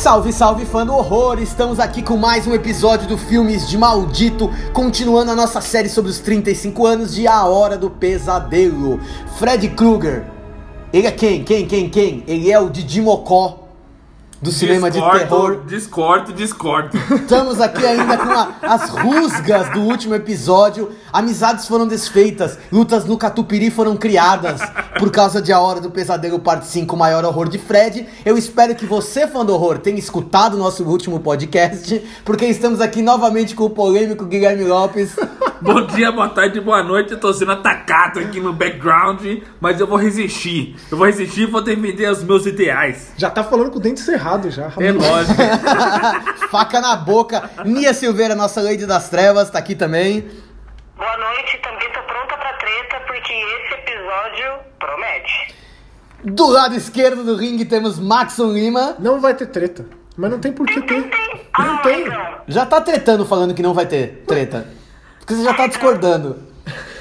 Salve, salve fã do horror! Estamos aqui com mais um episódio do Filmes de Maldito, continuando a nossa série sobre os 35 anos de A Hora do Pesadelo. Fred Krueger. Ele é quem? Quem? Quem? Quem? Ele é o Didi Mocó do cinema de terror. Discordo, discordo. Estamos aqui ainda com a- as rusgas do último episódio. Amizades foram desfeitas, lutas no Catupiri foram criadas por causa de A Hora do Pesadelo Parte 5, o maior horror de Fred. Eu espero que você, fã do horror, tenha escutado o nosso último podcast, porque estamos aqui novamente com o polêmico Guilherme Lopes. Bom dia, boa tarde, boa noite. Eu tô sendo atacado aqui no background, mas eu vou resistir. Eu vou resistir e vou defender os meus ideais. Já tá falando com o dente cerrado já. É lógico. Faca na boca. Nia Silveira, nossa Lady das Trevas, tá aqui também. Boa noite, também tô pronta pra treta porque esse episódio promete. Do lado esquerdo do ringue temos Maxon Lima. Não vai ter treta. Mas não tem por que ter. Ah, Não tem. então. Já tá tretando falando que não vai ter treta. Porque você já tá discordando.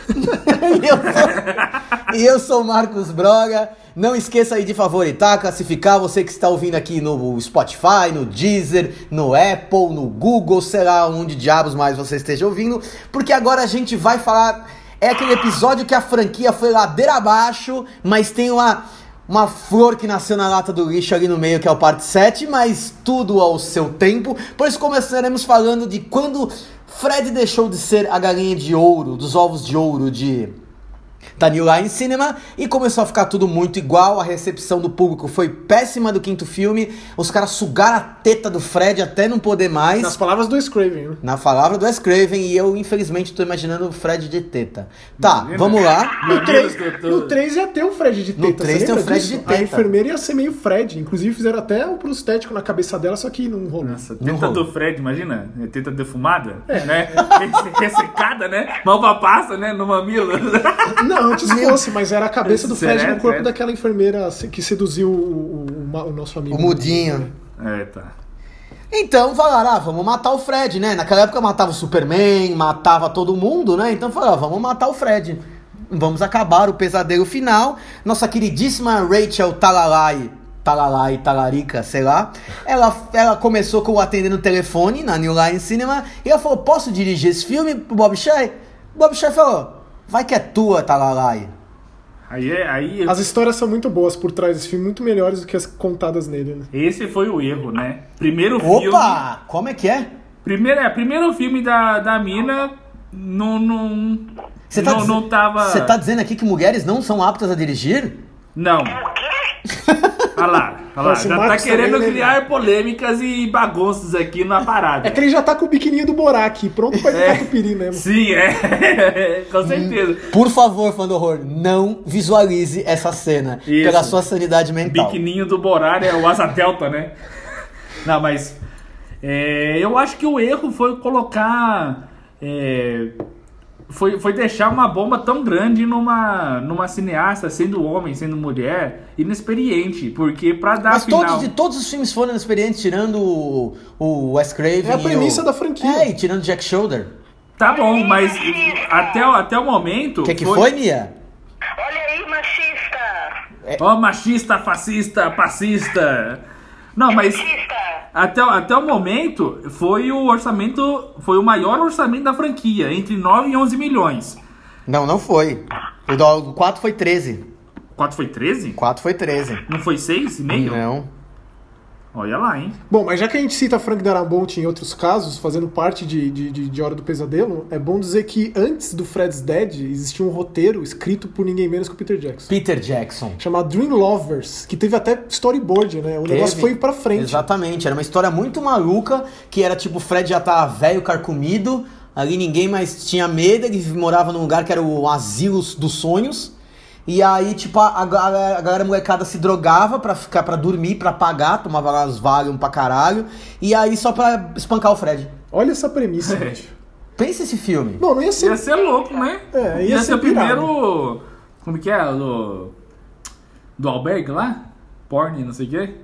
e, eu sou, o Marcos Broga. Não esqueça aí de favoritar, classificar você que está ouvindo aqui no Spotify, no Deezer, no Apple, no Google, sei lá onde diabos mais você esteja ouvindo. Porque agora a gente vai falar. É aquele episódio que a franquia foi ladeira abaixo, mas tem uma uma flor que nasceu na lata do lixo ali no meio, que é o parte 7, mas tudo ao seu tempo. Por isso começaremos falando de quando Fred deixou de ser a galinha de ouro, dos ovos de ouro de da New Line Cinema e começou a ficar tudo muito igual. A recepção do público foi péssima do quinto filme. Os caras sugaram a teta do Fred até não poder mais. Nas palavras do Scraven, né? Na palavra do Wes Craven, e eu infelizmente tô imaginando o Fred de teta. Tá, Imagina. vamos lá. No Meu 3, Deus, eu tô- no 3 ia ter o Fred de teta. No três você tem o Fred disso? de teta. A enfermeira ia ser meio Fred. Inclusive fizeram até o prostético na cabeça dela, só que não rolou. Nossa, Não teta rolou. do Fred, imagina? É Teta defumada, né? Ressecada, né? Malva passa, né? No mamilo. Não, antes fosse, mas era a cabeça do Fred no corpo daquela enfermeira que seduziu o, o- o- o nosso amigo. O mudinho. É, tá. Então falaram, ah, vamos matar o Fred, né? Naquela época matava o Superman, matava todo mundo, né? Então falaram, ah, vamos matar o Fred. Vamos acabar o pesadelo final. Nossa queridíssima Rachel Talalai, Talalai, Talarica, sei lá. Ela, ela começou com o atendendo o telefone na New Line Cinema e ela falou, posso dirigir esse filme pro Bob Shea? O Bob Shea falou, vai que é tua, Talalai. Aí, é- aí As histórias são muito boas por trás desse filme, muito melhores do que as contadas nele, né? esse foi o erro, né? Primeiro filme. Opa, como é que é? Primeiro, é, primeiro filme da, da mina não. não Você tá, não, diz- não tava. você tá dizendo aqui que mulheres não são aptas a dirigir? Não. Olha lá, olha lá. Já tá querendo né? criar polêmicas e bagunças aqui na parada. É que ele já tá com o biquininho do Borak, pronto pra ir É. catupiry mesmo. Sim, é. Com certeza. Por favor, fã do horror, não visualize essa cena Isso. pela sua sanidade mental. Biquininho do Borar é o Asa Delta, né? Não, mas. é, eu acho que o erro foi colocar. é, foi, foi deixar uma bomba tão grande numa, numa cineasta, sendo homem, sendo mulher, inexperiente. Porque pra dar Mas final. todos, de todos os filmes foram experientes, tirando o, o Wes Craven. É a premissa o- da franquia. É, e tirando Jack Shoulder. Tá bom, mas até, o- até o momento. O que, que foi, Nia? Olha aí, machista! Ó, machista, fascista, passista. Não, mas. Machista! Até, até o momento, foi o orçamento. Foi o maior orçamento da franquia, entre 9 e 11 milhões. Não, não foi. O do 4 foi 13. 4 foi 13? 4 foi 13. Não foi 6,5? Não. Olha lá, hein? Bom, mas já que a gente cita Frank Darabont em outros casos, fazendo parte de, de, de, de Hora do Pesadelo, é bom dizer que antes do Fred's Dead existia um roteiro escrito por ninguém menos que o Peter Jackson. Peter Jackson. Chamado Dream Lovers, que teve até storyboard, né? O negócio Teve. foi pra frente. Exatamente, era uma história muito maluca, que era tipo, o Fred já tava velho, carcomido, ali ninguém mais tinha medo, ele morava num lugar que era o asilo dos sonhos. E aí, tipo, a, a, galera- a galera molecada se drogava pra ficar para dormir, pra pagar, tomava lá os Valium pra caralho, e aí só pra espancar o Fred. Olha essa premissa, É. gente. Pensa esse filme. Bom, não ia ser. Ia ser louco, né? É, ia ia ser ser o primeiro. Como que é? Do. Do albergue lá? Porn, não sei o quê.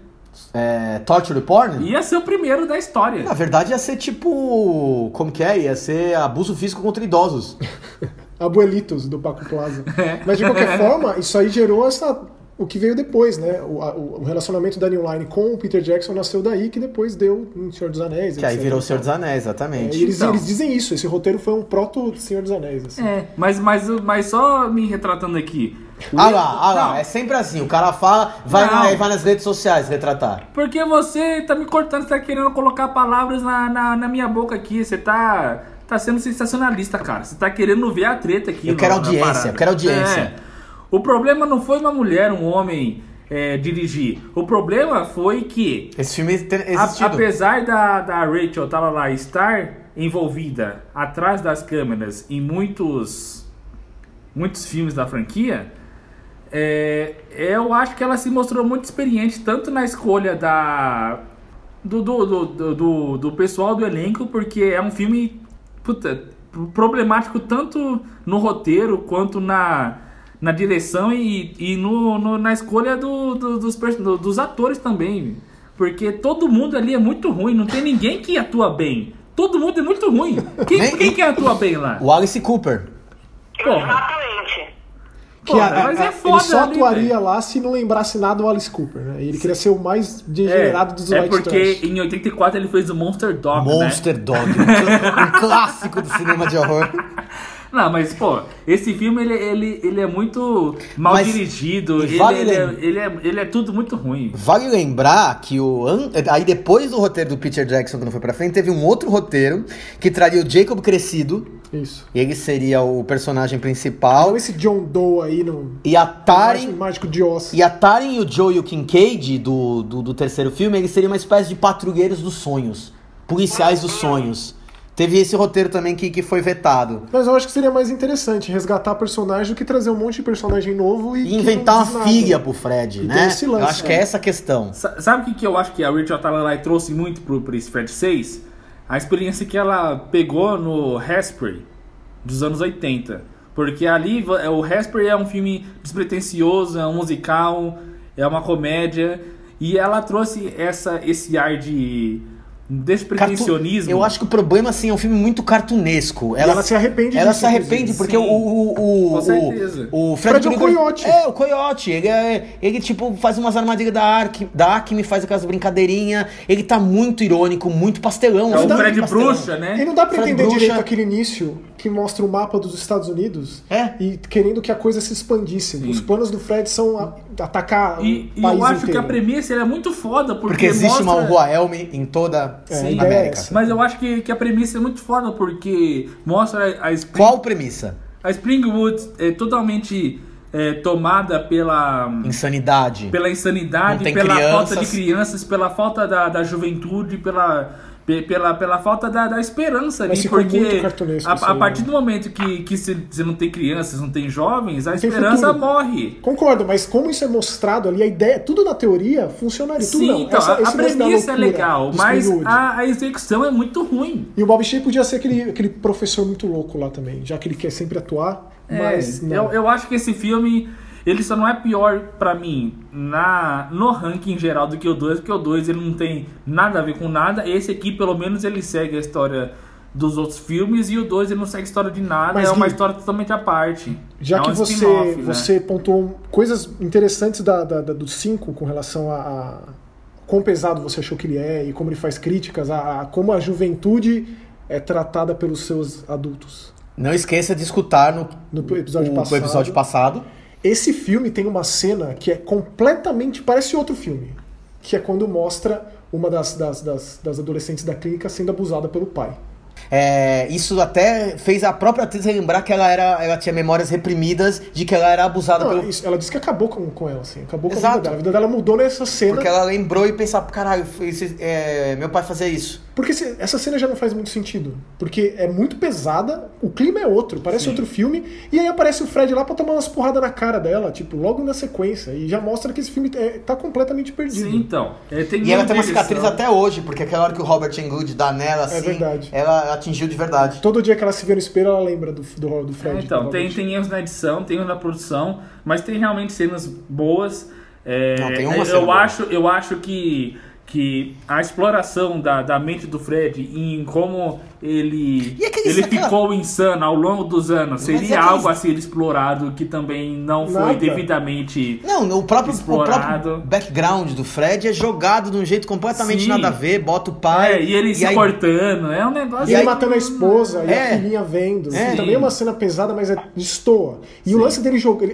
É, torture porn? Ia ser o primeiro da história. Na verdade ia ser tipo. Como que é? Ia ser abuso físico contra idosos. Abuelitos do Paco Plaza. É. Mas de qualquer forma, isso aí gerou essa o que veio depois, né? O, a- o relacionamento da New Line com o Peter Jackson nasceu daí, que depois deu em Senhor dos Anéis. Que aí virou o Senhor dos Anéis, É, exatamente. e eles, Então. eles dizem isso, esse roteiro foi um proto Senhor dos Anéis. Assim. É, mas, mas, mas só me retratando aqui. Ah lá, ah lá, Não, é sempre assim. O cara fala, vai, na- vai nas redes sociais retratar. Porque você tá me cortando, você tá querendo colocar palavras na, na, na minha boca aqui. Você tá, tá sendo sensacionalista, cara. Você tá querendo ver a treta aqui. Eu quero na audiência, eu quero audiência. É. O problema não foi uma mulher, um homem é, dirigir. O problema foi que Esse filme A- existido. apesar da, da Rachel tava lá estar envolvida atrás das câmeras em muitos muitos filmes da franquia, é, eu acho que ela se mostrou muito experiente tanto na escolha da do, do, do, do- do pessoal do elenco, porque é um filme puta, problemático tanto no roteiro quanto na, na direção e, e no, no- na escolha do- do- dos, do- dos atores também. Porque todo mundo ali é muito ruim, não tem ninguém que atua bem. Todo mundo é muito ruim. Quem, quem que atua bem lá? O Alice Cooper. Porra. Exatamente. Que Porra, a- a- mas é ele foda só ali, atuaria velho. lá se não lembrasse nada do Alice Cooper, né? Ele queria ser o mais degenerado dos é, é white porque trash. em 84 ele fez o Monster Dog, né? Monster Dog. Um, cl- um clássico do cinema de horror. Não, mas, pô, esse filme ele, ele, ele é muito mal Mas- dirigido, ele, vale ele, é, lem- ele, é, ele é tudo muito ruim. Vale lembrar que o. an- Aí depois do roteiro do Peter Jackson, quando foi pra frente, teve um outro roteiro que traria o Jacob crescido. Isso. Ele seria o personagem principal. Então esse John Doe aí no E a Mágico, Taren. Mágico de Oz. E a Taren e o Joe e o Kincaid do, do, do terceiro filme, eles seriam uma espécie de patrulheiros dos sonhos. Policiais dos sonhos. Teve esse roteiro também que, que foi vetado. Mas eu acho que seria mais interessante resgatar personagem do que trazer um monte de personagem novo e. E inventar uma filha pro Fred, E né? esse lance, eu acho que é é. essa a questão. Sa- Sabe o que, que eu acho que a Rachel Talalay trouxe muito pro, pro esse Fred 6? A experiência que ela pegou no Hairspray dos anos 80. Porque ali é, o Hairspray é um filme despretensioso, é um musical, é uma comédia. E ela trouxe essa, esse ar de despretensionismo. Eu acho que o problema, assim, é um filme muito cartunesco. E ela se arrepende Ela disso, se arrepende porque o, Sim. o, o, Com o, certeza. o, o Fred é o coiote. É, o coiote. Ele, é, ele, tipo, faz umas armadilhas da, Ark, da Acme, faz aquelas brincadeirinhas. Ele tá muito irônico, muito pastelão. É um o filme Fred pastelão. Bruxa, né? E não dá pra Fred entender Bruxa. direito aquele início que mostra o mapa dos Estados Unidos É. e querendo que a coisa se expandisse. Os planos do Fred são a- atacar E, o e país eu acho inteiro. que a premissa ela é muito foda, porque, Porque existe mostra... uma rua Elme em toda É, Sim. a é América. essa. Mas eu acho que, que a premissa é muito foda, porque mostra a, Spring, Qual premissa? a Springwood é totalmente é, tomada pela, Insanidade. pela insanidade, pela crianças. falta de crianças, pela falta da, da juventude, pela, pe- pela, pela falta da, da esperança Mas ali, porque a, a partir né? do momento que, que você você não tem crianças, não tem jovens, a Não esperança morre. Concordo, mas como isso é mostrado ali, a ideia, tudo na teoria funcionaria. Tudo Sim, não. então, Essa- a, a premissa é legal, mas a, a execução é muito ruim. E o Bob Shea podia ser aquele, aquele professor muito louco lá também, já que ele quer sempre atuar, mas É, não. eu, eu acho que esse filme ele só não é pior pra mim na no ranking geral do que o 2, porque o 2 ele não tem nada a ver com nada. Esse aqui, pelo menos, ele segue a história dos outros filmes e o 2 ele não segue a história de nada, Mas, é uma Gui, história totalmente à parte. Já é que um você, né? você pontuou coisas interessantes da, da, da- do 5 com relação a, a quão pesado você achou que ele é e como ele faz críticas a, a como a juventude é tratada pelos seus adultos. Não esqueça de escutar no, No episódio o- passado. o episódio passado. Esse filme tem uma cena que é completamente. parece outro filme. Que é quando mostra uma das, das, das, das adolescentes da clínica sendo abusada pelo pai. É, isso até fez a própria atriz relembrar que ela, era, ela tinha memórias reprimidas de que ela era abusada Não, pelo. isso- ela disse que acabou com, com ela, assim. Acabou com a Exato. vida dela. A vida dela mudou nessa cena. Porque ela lembrou e pensava, caralho, foi esse- é, meu pai fazia isso. Porque se- essa cena já não faz muito sentido. Porque é muito pesada, o clima é outro, parece Sim. outro filme, e aí aparece o Fred lá pra tomar umas porradas na cara dela, tipo, logo na sequência. E já mostra que esse filme é- tá completamente perdido. Sim, então. É, tem E ela tem uma cicatriz até hoje, porque aquela hora que o Robert Englund dá nela, assim, verdade. ela atingiu de verdade. Todo dia que ela se vê no espelho, ela lembra do, do, do Fred. É, então, do tem, tem erros na edição, tem erros na produção, mas tem realmente cenas boas. É, Não, tem uma eu, cena boa. acho, eu acho que, que a exploração da, da mente do Fred em como ele, E aqueles- ele aquela- ficou insano ao longo dos anos seria aqueles- algo a ser explorado que também não foi Nada. devidamente. Não, o próprio, o Explorado. próprio background do Fred é jogado de um jeito completamente Sim. nada a ver, bota o pai. É, e ele se aí- cortando, é um negócio. E ele aí- matando a esposa e É. a filhinha vendo. É. Também é uma cena pesada, mas é destoa. E o lance dele jogo.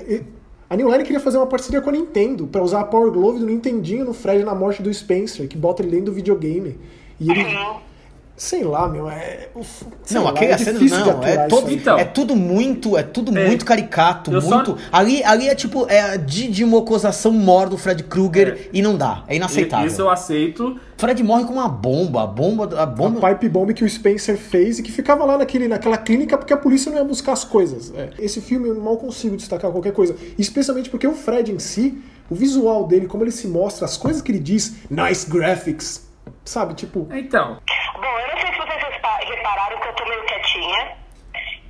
A New Line queria fazer uma parceria com a Nintendo pra usar a Power Glove do Nintendinho no Fred na morte do Spencer, que bota ele dentro do videogame. E ele. Sei lá, meu, é. sei Não, lá, aquele é de não, é, todo. Então. é tudo muito, é tudo É. muito caricato, Eu só- muito. Ali, ali é tipo, é a de mocosação mor do Fred Krueger e não dá, é inaceitável. Isso eu aceito. Fred morre com uma bomba, a bomba, a A bomba. pipe bomb que o Spencer fez e que ficava lá naquele, naquela clínica porque a polícia não ia buscar as coisas. É. Esse filme eu mal consigo destacar qualquer coisa. Especialmente porque o Fred em si, o visual dele, como ele se mostra, as coisas que ele diz, nice graphics, sabe? Tipo, Então, Bom, eu não sei se vocês repararam que eu tô meio quietinha.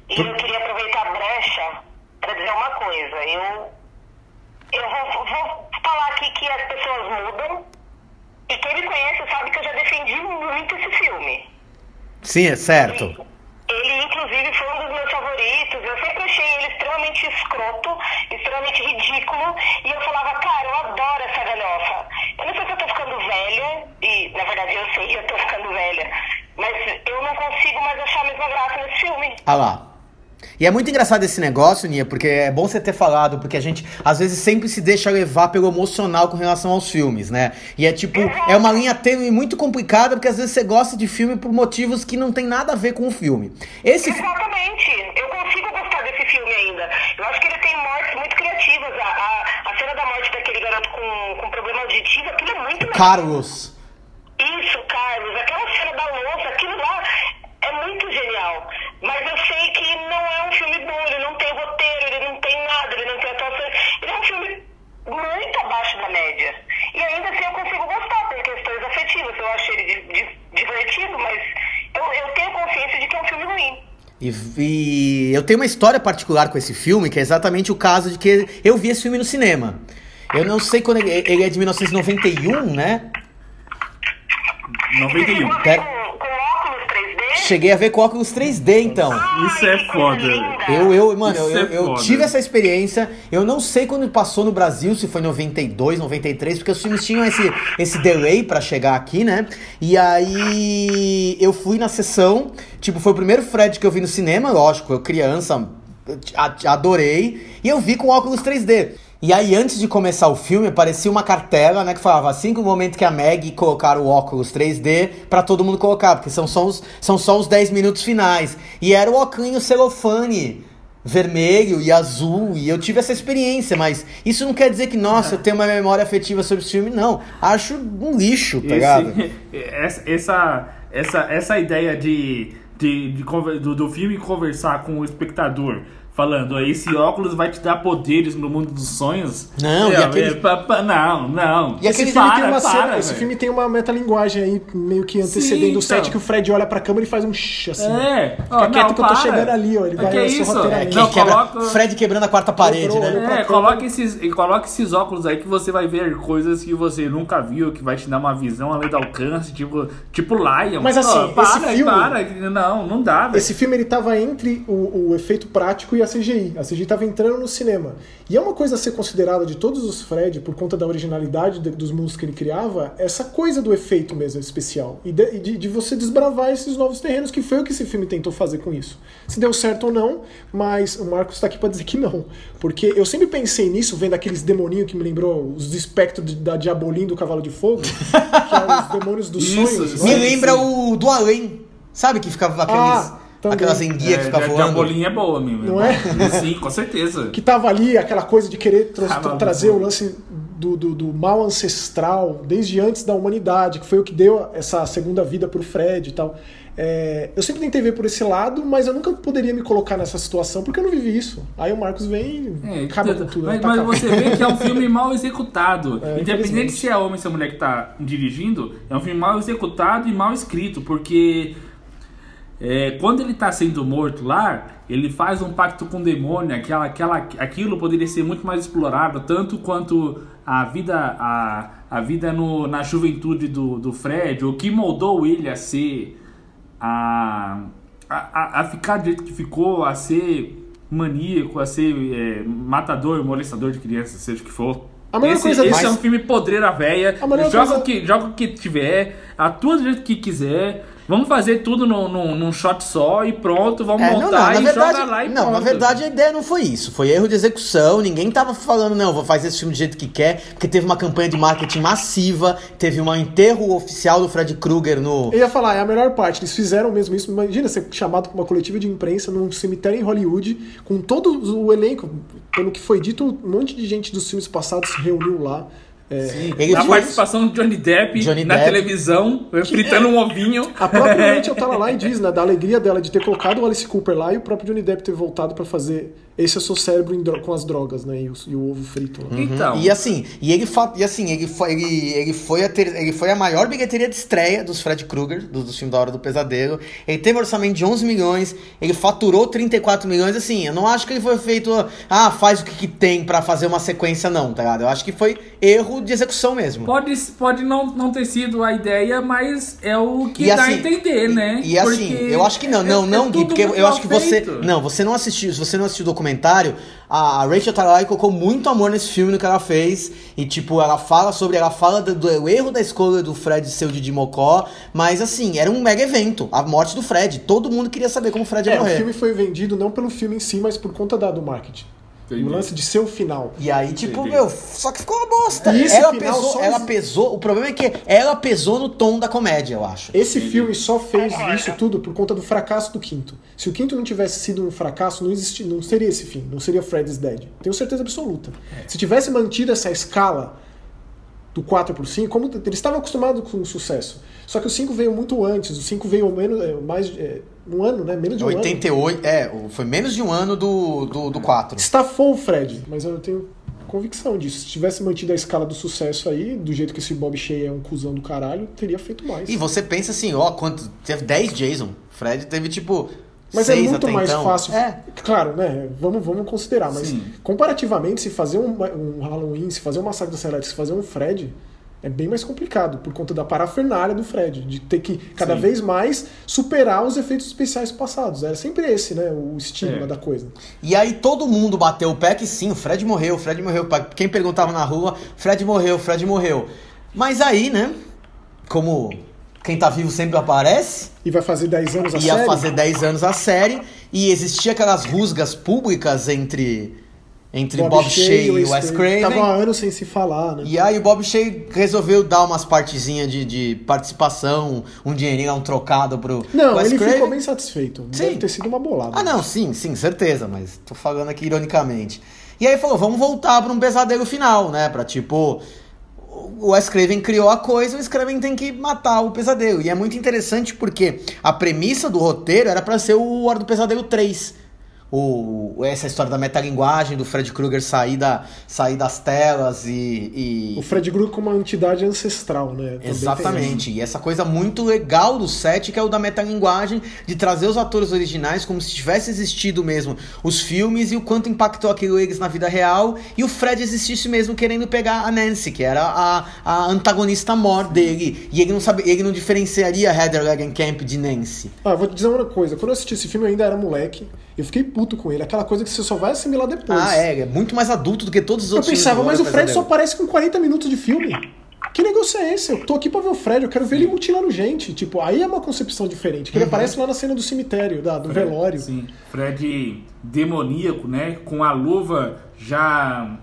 E eu queria aproveitar a brecha pra dizer uma coisa. Eu, eu vou, vou falar aqui que as pessoas mudam. E quem me conhece sabe que eu já defendi muito esse filme. Sim, é certo. Ele, inclusive, foi um dos meus favoritos. Eu sempre achei ele extremamente escroto, extremamente ridículo. E eu falava, cara, eu adoro essa galhofa. Eu não sei se eu tô ficando velha, e na verdade eu sei que eu tô ficando velha. Mas eu não consigo mais achar a mesma graça nesse filme. Ah lá. E é muito engraçado esse negócio, Nia, porque é bom você ter falado, porque a gente às vezes sempre se deixa levar pelo emocional com relação aos filmes, né? E é tipo, é uma linha tênue muito complicada, porque às vezes você gosta de filme por motivos que não tem nada a ver com o filme. Esse Exatamente. Eu consigo gostar desse filme ainda. Eu acho que ele tem mortes muito criativas. A, a, a cena da morte daquele garoto com, com problema auditivo, aquilo é muito. Carlos. Isso, Carlos, aquela cena da louça, aquilo lá é muito genial. Mas eu sei que não é um filme bom, ele não tem roteiro, ele não tem nada, ele não tem atuação. Ele é um filme muito abaixo da média. E ainda assim eu consigo gostar por questões afetivas. Eu achei ele di- di- divertido, mas eu, eu tenho consciência de que é um filme ruim. E, e eu tenho uma história particular com esse filme, que é exatamente o caso de que eu vi esse filme no cinema. Eu não sei quando ele, ele é de 1991, né? Você 91. chegou a ver Pera- com, com óculos 3D? Cheguei a ver com óculos 3D, então. Isso é Ai, que coisa foda. Eu, eu, mano, eu, Isso é eu- tive essa experiência. Eu não sei quando passou no Brasil, se foi 92, 93, porque os filmes tinham esse, esse delay pra chegar aqui, né? E aí eu fui na sessão, tipo, foi o primeiro Fred que eu vi no cinema, lógico, eu criança, adorei, e eu vi com óculos 3D. E aí, antes de começar o filme, aparecia uma cartela, né, que falava assim que o momento que a Meg colocar o óculos 3D pra todo mundo colocar, porque são só os, são só os 10 minutos finais. E era o óculos celofane vermelho e azul, e eu tive essa experiência, mas isso não quer dizer que, nossa, eu tenho uma memória afetiva sobre esse filme, não. Acho um lixo, tá ligado? Essa, essa, essa, ideia de, de, de do, do filme conversar com o espectador, falando, "Ó, esse óculos vai te dar poderes no mundo dos sonhos. Não, e É, aquele- é, pa- pa- não, não. E esse aquele filme, tem para, uma para, cena- esse velho. filme tem uma metalinguagem aí, meio que antecedendo Sim, o set, então. que o Fred olha pra câmera e faz um shh, assim. É, ó, Fica quieto não, que eu tô para. chegando ali, ó. Ele vai que ser isso? Não, Que quebra- coloca- Fred quebrando a quarta parede, Quebrou, né? pra É, coloque esses, e coloque esses óculos aí que você vai ver coisas que você nunca viu, que vai te dar uma visão além do alcance, tipo, tipo Lion. Mas, assim, esse para, filme- para, não, não dá, velho. Esse filme ele tava entre o, o efeito prático e a CGI. A CGI tava entrando no cinema. E é uma coisa a ser considerada de todos os Fred, por conta da originalidade de- dos mundos que ele criava, essa coisa do efeito mesmo especial. E de, de- de você desbravar esses novos terrenos, que foi o que esse filme tentou fazer com isso. Se deu certo ou não, mas o Marcos tá aqui pra dizer que não. Porque eu sempre pensei nisso, vendo aqueles demoninhos que me lembrou os espectros de- da Diabolim do Cavalo de Fogo, que é os demônios dos Isso, sonhos. Me é? lembra o do além. Sabe que ficava aqueles, Ah, também. aquelas enguias que É, ficavam a voando? bolinha é boa, meu. Não é? Sim, com certeza. que tava ali aquela coisa de querer tra- trazer o lance do, do, do mal ancestral desde antes da humanidade, que foi o que deu essa segunda vida pro Fred e tal. É, eu sempre tentei ver por esse lado, mas eu nunca poderia me colocar nessa situação porque eu não vivi isso. Aí o Marcos vem e É, acaba tá- com tudo. mas, né? mas Taca- você vê que é um filme mal executado. É, Independente se é homem ou se é mulher que tá dirigindo, é um filme mal executado e mal escrito, porque é, quando ele tá sendo morto lá, ele faz um pacto com o demônio, aquela, aquela, aquilo poderia ser muito mais explorado, tanto quanto a vida, a, a vida no, na juventude do, do Fred, o que moldou ele a ser a, a, a ficar do jeito que ficou, a ser maníaco, a ser é, matador, molestador de crianças, seja o que for. A esse coisa esse desse- é um filme podreira véia. A melhor Joga, coisa- o que, joga o que tiver, atua do jeito que quiser. Vamos fazer tudo num, num, num shot só e pronto, vamos É, não, não, montar na e verdade, joga lá e não, pronto. na verdade a ideia não foi isso, foi erro de execução, ninguém tava falando, não, vou fazer esse filme do jeito que quer, porque teve uma campanha de marketing massiva, teve um enterro oficial do Fred Krueger no... Eu ia falar, é a melhor parte. Eles fizeram mesmo isso. Imagina ser chamado para uma coletiva de imprensa num cemitério em Hollywood, com todo o elenco. Pelo que foi dito, um monte de gente dos filmes passados se reuniu lá. É, Ele a foi- participação de Johnny Depp Johnny na Depp. televisão, fritando um ovinho. A própria Rachel tá lá e diz, né, da alegria dela de ter colocado o Alice Cooper lá e o próprio Johnny Depp ter voltado pra fazer esse é o seu cérebro com as drogas, né, e o, e o ovo frito lá. Então, E assim, e ele, e assim ele, foi, ele, ele, foi a ter- ele foi a maior bilheteria de estreia dos Fred Krueger, dos, dos filmes da Hora do Pesadelo. Ele teve um orçamento de 11 milhões, ele faturou 34 milhões. Assim, eu não acho que ele foi feito, ah, faz o que, que tem pra fazer uma sequência, não, tá ligado? Eu acho que foi erro de execução mesmo. pode, pode não, não ter sido a ideia, mas é o que E dá assim- a entender, né? E assim, Porque eu acho que não, não, é- não, é Gui, porque eu acho que você. Não, você não assistiu. Se você não assistiu o documentário, a Rachel Talalay colocou muito amor nesse filme no que ela fez. E, tipo, ela fala sobre. Ela fala do, do erro da escolha do Fred ser o Didi Mocó. Mas assim, era um mega evento. A morte do Fred. Todo mundo queria saber como o Fred ia É, o morrer. filme foi vendido não pelo filme em si, mas por conta da, do marketing. Entendi. O lance de ser o final. E aí, tipo, Entendi. meu, só que ficou uma bosta. E esse ela final pesou, só ela pesou. O problema é que ela pesou no tom da comédia, eu acho. Esse filme só fez isso tudo por conta do fracasso do quinto. Se o quinto não tivesse sido um fracasso, não, existi, não seria esse fim, não seria Freddy's Dead. Tenho certeza absoluta. Se tivesse mantido essa escala do 4 por 5, como eles estavam acostumados com o sucesso. Só que o 5 veio muito antes, o 5 veio menos, é, mais é, um ano, né? Menos de um ano. 88, é, o- foi menos de um ano do, do, do 4. Estafou o Fred, mas eu tenho convicção disso. Se tivesse mantido a escala do sucesso aí, do jeito que esse Bob Shea é um cuzão do caralho, teria feito mais. E você pensa assim, ó, quanto. Teve 10 Jason. Fred teve tipo. Mas é seis muito até mais então. fácil. É. Claro, né? Vamos, vamos considerar, mas Sim. comparativamente, se fazer um, um Halloween, se fazer um Massacre da Serra se fazer um Fred, é bem mais complicado, por conta da parafernália do Fred, de ter que cada Sim. vez mais superar os efeitos especiais passados. Era sempre esse, né? O estigma É. da coisa. E aí todo mundo bateu o pé que sim, o Fred morreu, o Fred morreu. Quem perguntava na rua, Fred morreu, Fred morreu. Mas aí, né? Como quem tá vivo sempre aparece, E vai fazer 10 anos a ia série? fazer 10 anos a série, e existia aquelas rusgas públicas entre, entre Bob, Shea e Wes Craven. Tava há anos sem se falar, né? E aí o Bob Shea resolveu dar umas partezinhas de, de participação, um dinheirinho, um trocado pro Não, Wes ele Craven. ficou bem satisfeito. Sim. Deve ter sido uma bolada. Ah, não, sim, sim, certeza, mas tô falando aqui ironicamente. E aí falou, vamos voltar pra um pesadelo final, né? Pra tipo. O Wes Craven criou a coisa, o Wes Craven tem que matar o pesadelo. E é muito interessante porque a premissa do roteiro era pra ser o Hora do Pesadelo 3. O, essa história da metalinguagem, do Fred Krueger sair, da, sair das telas e. e- O Fred Krueger como uma entidade ancestral, né? Também Exatamente. E essa coisa muito legal do set, que é o da metalinguagem, de trazer os atores originais como se tivesse existido mesmo os filmes e o quanto impactou aquilo eles na vida real. E o Fred existisse mesmo querendo pegar a Nancy, que era a, a antagonista mor dele. E ele não sabe, ele não diferenciaria Heather Langenkamp de Nancy. Ah, vou te dizer uma coisa. Quando eu assisti esse filme, eu ainda era moleque. Eu fiquei puto com ele. Aquela coisa que você só vai assimilar depois. Ah, é, é muito mais adulto do que todos os Eu outros pensava, filmes mas o Fred só aparece com 40 minutos de filme. Que negócio é esse? Eu tô aqui pra ver o Fred, eu quero ver ele mutilando gente. Tipo, aí é uma concepção diferente. Que Uhum. ele aparece lá na cena do cemitério, da, do velório. Sim, Fred demoníaco, né? Com a luva já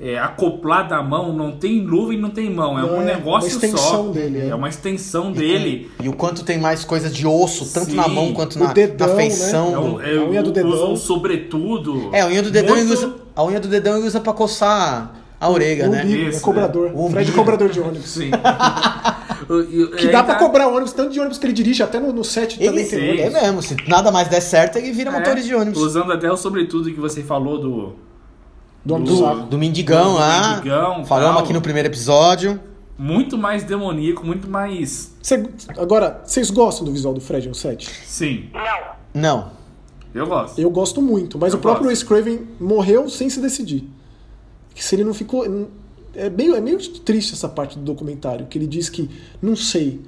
é, acoplada à mão, não tem luva e não tem mão, é Não, um é negócio uma extensão só. dele, é. é uma extensão dele. E o quanto tem mais coisa de osso, tanto Sim. na mão quanto O na, dedão, na né? feição. É, do- um, é, a unha do o- dedão. o sobretudo. É, a unha do dedão ele Muito- usa. A unha do dedão ele usa pra coçar a orelha, o né? umbigo, Isso, é cobrador. né? O Fred umbigo. cobrador de ônibus. Sim. O- e- Que dá pra tá- cobrar ônibus, tanto de ônibus que ele dirige, até no, no set Ele, também tem é mesmo, se nada mais der certo, ele vira É, motores de ônibus. Usando até o sobretudo que você falou do. Do Do- saco. Do Mendigão Do lá. Mendigão, Falamos tal. aqui no primeiro episódio. muito mais demoníaco, muito mais. Cê- agora, vocês gostam do visual do Fred no set? Sim, Não. Não. eu gosto. Eu gosto muito, mas Eu o próprio gosto. Wes Craven morreu sem se decidir. Que se ele não ficou. É meio, é meio triste essa parte do documentário, que ele diz que não sei.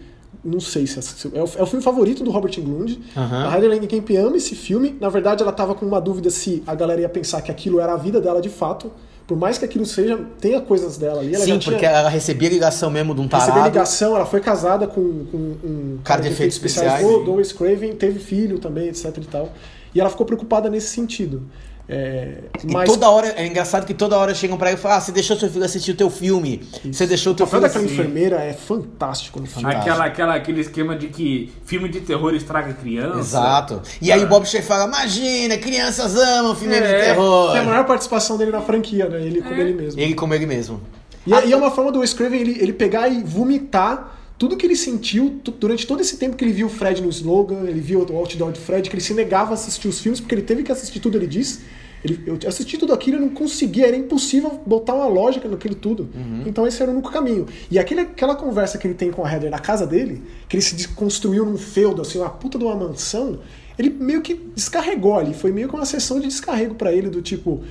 Não sei se essa- é o, é o filme favorito do Robert Englund. Aham. A Heather Langenkamp ama esse filme. Na verdade, ela tava com uma dúvida se a galera ia pensar que aquilo era a vida dela de fato. Por mais que aquilo seja, tenha coisas dela ali. Sim, já tinha, porque ela recebia ligação mesmo de um tarado. ligação, ela foi casada com, com um Cara de efeitos especiais. do, do Wes Craven, teve filho também, etc e tal. E ela ficou preocupada nesse sentido. É, E mas toda hora, é engraçado que toda hora chegam pra ele e falam: Ah, você deixou seu filho assistir o teu filme. Você deixou o o teu daquela assistir. enfermeira é fantástico no filme. Aquela, aquela, aquele esquema de que filme de terror estraga criança. Exato. E aí o Bob Shay fala: Imagina, crianças amam filme de É, terror. É a maior participação dele na franquia, né? Ele como ele mesmo. Ele como ele mesmo. E, é- e é uma forma do Wes Craven ele, ele pegar e vomitar tudo que ele sentiu durante todo esse tempo que ele viu o Fred no slogan, ele viu o outdoor de Fred, que ele se negava a assistir os filmes, porque ele teve que assistir tudo, ele diz. Ele, eu assisti tudo aquilo e não conseguia, era impossível botar uma lógica naquilo tudo. Então esse era o único caminho. E aquele, aquela conversa que ele tem com a Heather na casa dele, que ele se construiu num feudo, assim, uma puta de uma mansão, ele meio que descarregou ali. Foi meio que uma sessão de descarrego pra ele, do tipo,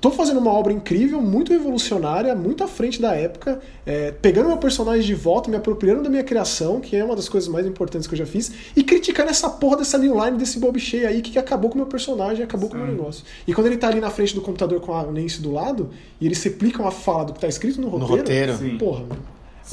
Tô fazendo uma obra incrível, muito revolucionária, muito à frente da época, é, pegando meu personagem de volta, me apropriando da minha criação, que é uma das coisas mais importantes que eu já fiz, e criticando essa porra dessa new line desse Bob Shea aí, que, acabou com o meu personagem, acabou com o meu negócio. E quando ele tá ali na frente do computador com a Nancy do lado, e eles replicam a fala do que tá escrito no roteiro, roteiro. Sim. porra.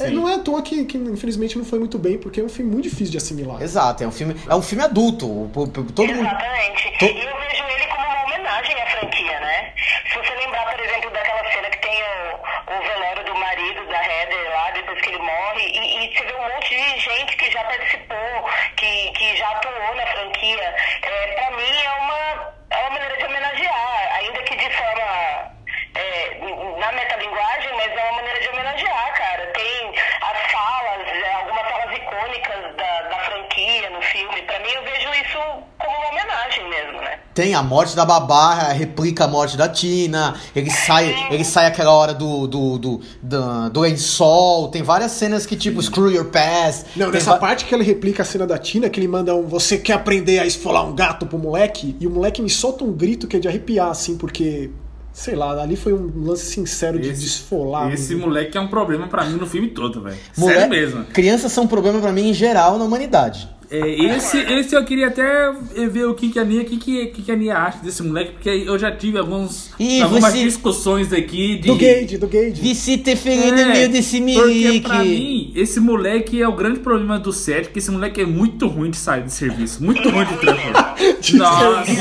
É, Sim. não é à toa que, que, infelizmente não foi muito bem, porque é um filme muito difícil de assimilar. Exato, é um filme, é um filme adulto. Todo mundo. Exatamente. To- E eu vejo ele como uma homenagem à franquia, né? Se você lembrar, por exemplo, daquela cena que tem o, o velório do marido da Heather lá, depois que ele morre, e, e você vê um monte de gente que já participou, que, que já atuou na franquia. É, pra mim é uma, é uma maneira de homenagear, ainda que de forma. é, na metalinguagem, mas é uma maneira de homenagear, cara. Tem as falas, é, algumas falas icônicas da, da franquia no filme. Pra mim, eu vejo isso como uma homenagem mesmo, né? Tem a morte da babá, replica a morte da Tina, ele sai, ele sai aquela hora do, do, do, do, do lençol, tem várias cenas que tipo, screw your past. Não, nessa va- parte que ele replica a cena da Tina, que ele manda um Você quer aprender a esfolar um gato pro moleque? E o moleque me solta um grito que é de arrepiar, assim, porque. Sei lá, ali foi um lance sincero de desfolar. Esse mesmo. moleque é um problema pra mim no filme todo, velho. Sério mesmo. Crianças são um problema pra mim em geral na humanidade. É, esse, esse eu queria até ver o que, que a Nia, o que, que, que a Nia acha desse moleque, porque eu já tive alguns, Ih, algumas você- discussões aqui de. Do Gage, do Gage. Visite ferido É, no meio desse Porque milique. pra mim, esse moleque é o grande problema do set, que esse moleque é muito ruim de sair de serviço. Muito ruim de trampo. Nossa,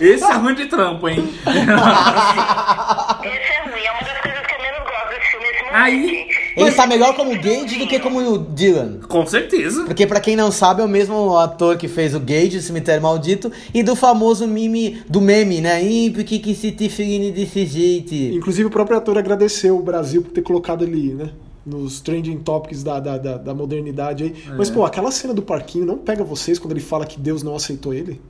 esse é ruim de trampo, hein? Esse é ruim, é uma das coisas que eu menos gosto desse filme, esse moleque. Aí- Ele tá melhor como Gage do que como o Dylan. Com certeza. Porque pra quem não sabe, é o mesmo ator que fez o Gage, o Cemitério Maldito, e do famoso meme, do meme, né? Ih, por que que se te ferine desse jeito? Inclusive o próprio ator agradeceu o Brasil por ter colocado ele, né? Nos trending topics da, da, da, da modernidade aí. É. Mas, pô, aquela cena do parquinho não pega vocês quando ele fala que Deus não aceitou ele?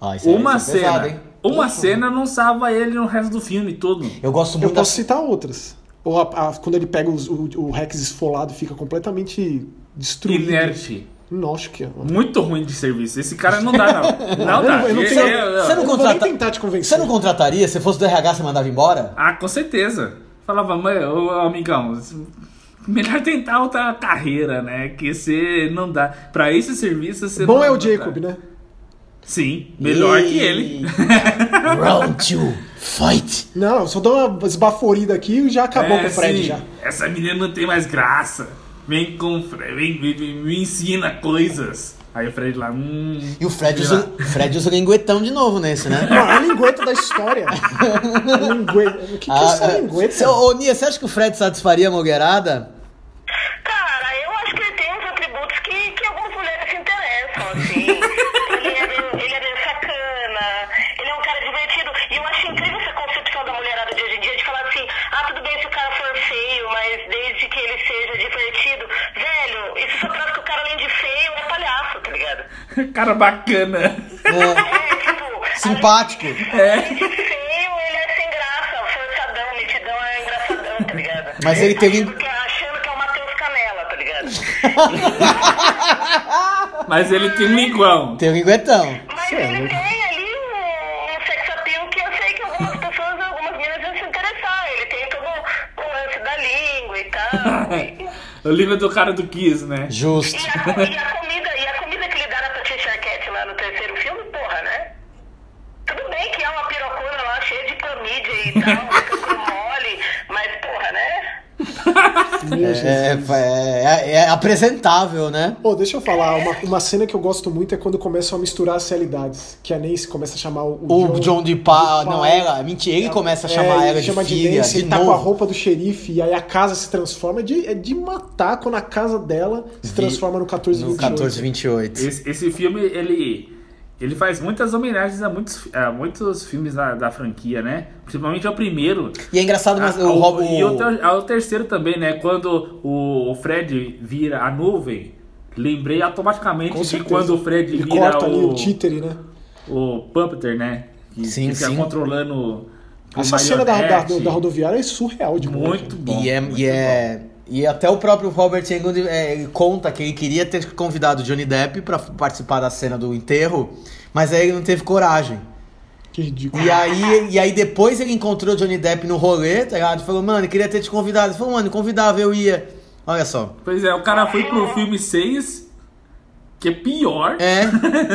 Ah, isso é- Uma é pesado, cena. hein? Uma cena não salva ele no resto do filme todo. Eu gosto Eu muito da posso citar outras. Ou a- a- quando ele pega os- o, o Rex esfolado e fica completamente destruído. Inerte. Nossa, que. Muito ruim de serviço. Esse cara não dá, não. Não dá. Eu não tenho- é- Você não Eu não vou contrata- nem tentar te convencer. Você não contrataria? Se fosse do RH, você mandava embora? Ah, com certeza. Falava, mãe, ô amigão, melhor tentar outra carreira, né? Que você não dá. Pra esse serviço você Bom não é o dá. Jacob, né? Sim, melhor E- que ele. Round two, fight. Não, só dou uma esbaforida aqui e já acabou É, com o Fred sim. já. Essa menina não tem mais graça. Vem com o Fred, vem, vem- vem- me ensina coisas. Aí o Fred lá, hum. E o Fred usa, Fred usa linguetão de novo nesse, né? Mano, a lingueta da história. Lingueta. O que, que é essa Ah, lingueta? Seu- Ô, Nia, você acha que o Fred satisfaria a Mulherada? Cara, eu acho que ele tem uns atributos que, que algumas mulheres se interessam, assim. ele, é meio, ele é meio sacana, ele é um cara divertido. E eu acho incrível essa concepção da mulherada de hoje em dia de falar assim, ah, tudo bem se o cara for feio, mas desde que ele seja divertido. Velho, isso só traz que o cara, além de feio, é palhaço, tá ligado? Cara bacana. É, tipo... Simpático. Além de feio, ele é sem graça, forçadão, metidão, é engraçadão, tá ligado? Mas ele tem Achando lin- que, achando que é uma Mas ele tem linguão. Tem o linguetão. Mas Sério? ele tem ali um, um sex appeal que eu sei que algumas pessoas, algumas meninas vão se interessar. Ele tem todo o lance da língua e tal. O língua do cara do Kiss, né? Justo. E a, e a comida que ele dá na Patricia Arquette lá no terceiro filme, porra, né? Tudo bem que é uma pirocona lá cheia de clamídia e tal, mole, mas porra, né? Meu Jesus. É, é, é apresentável, né? Pô, deixa eu falar, uma, uma cena que eu gosto muito é quando começam a misturar as realidades. Que a Nancy começa a chamar o, O John de Pau, de não, ela, mentira, ele começa a chamar é, ela ele de chama filha, Nancy, de ele tá com a roupa do xerife e aí a casa se transforma. É de, é de matar quando a casa dela se transforma no No 1428. 1428. Esse, esse filme, ele, ele faz muitas homenagens a muitos, a muitos filmes da, da franquia, né? Principalmente ao primeiro. E é engraçado, mas Ah, o, Rob- e o, o- ter- ao terceiro também, né? Quando o, o Fred vira a nuvem, lembrei automaticamente Com de certeza. quando o Fred Ele vira corta ali o, o títere, né? o Pumpeter, né? Que, Sim, fica sim. controlando Essa cena da, da, da rodoviária é surreal de Muito bom. E é, muito e é e até o próprio Robert Englund é, ele conta que ele queria ter convidado o Johnny Depp pra participar da cena do enterro, mas aí ele não teve coragem. Que ridículo. E aí, e aí depois ele encontrou o Johnny Depp no rolê, tá ligado? Falou, mano, queria ter te convidado. Ele falou, mano, convidava, eu ia. Olha só. Pois é, o cara foi pro filme 6, que é pior. É,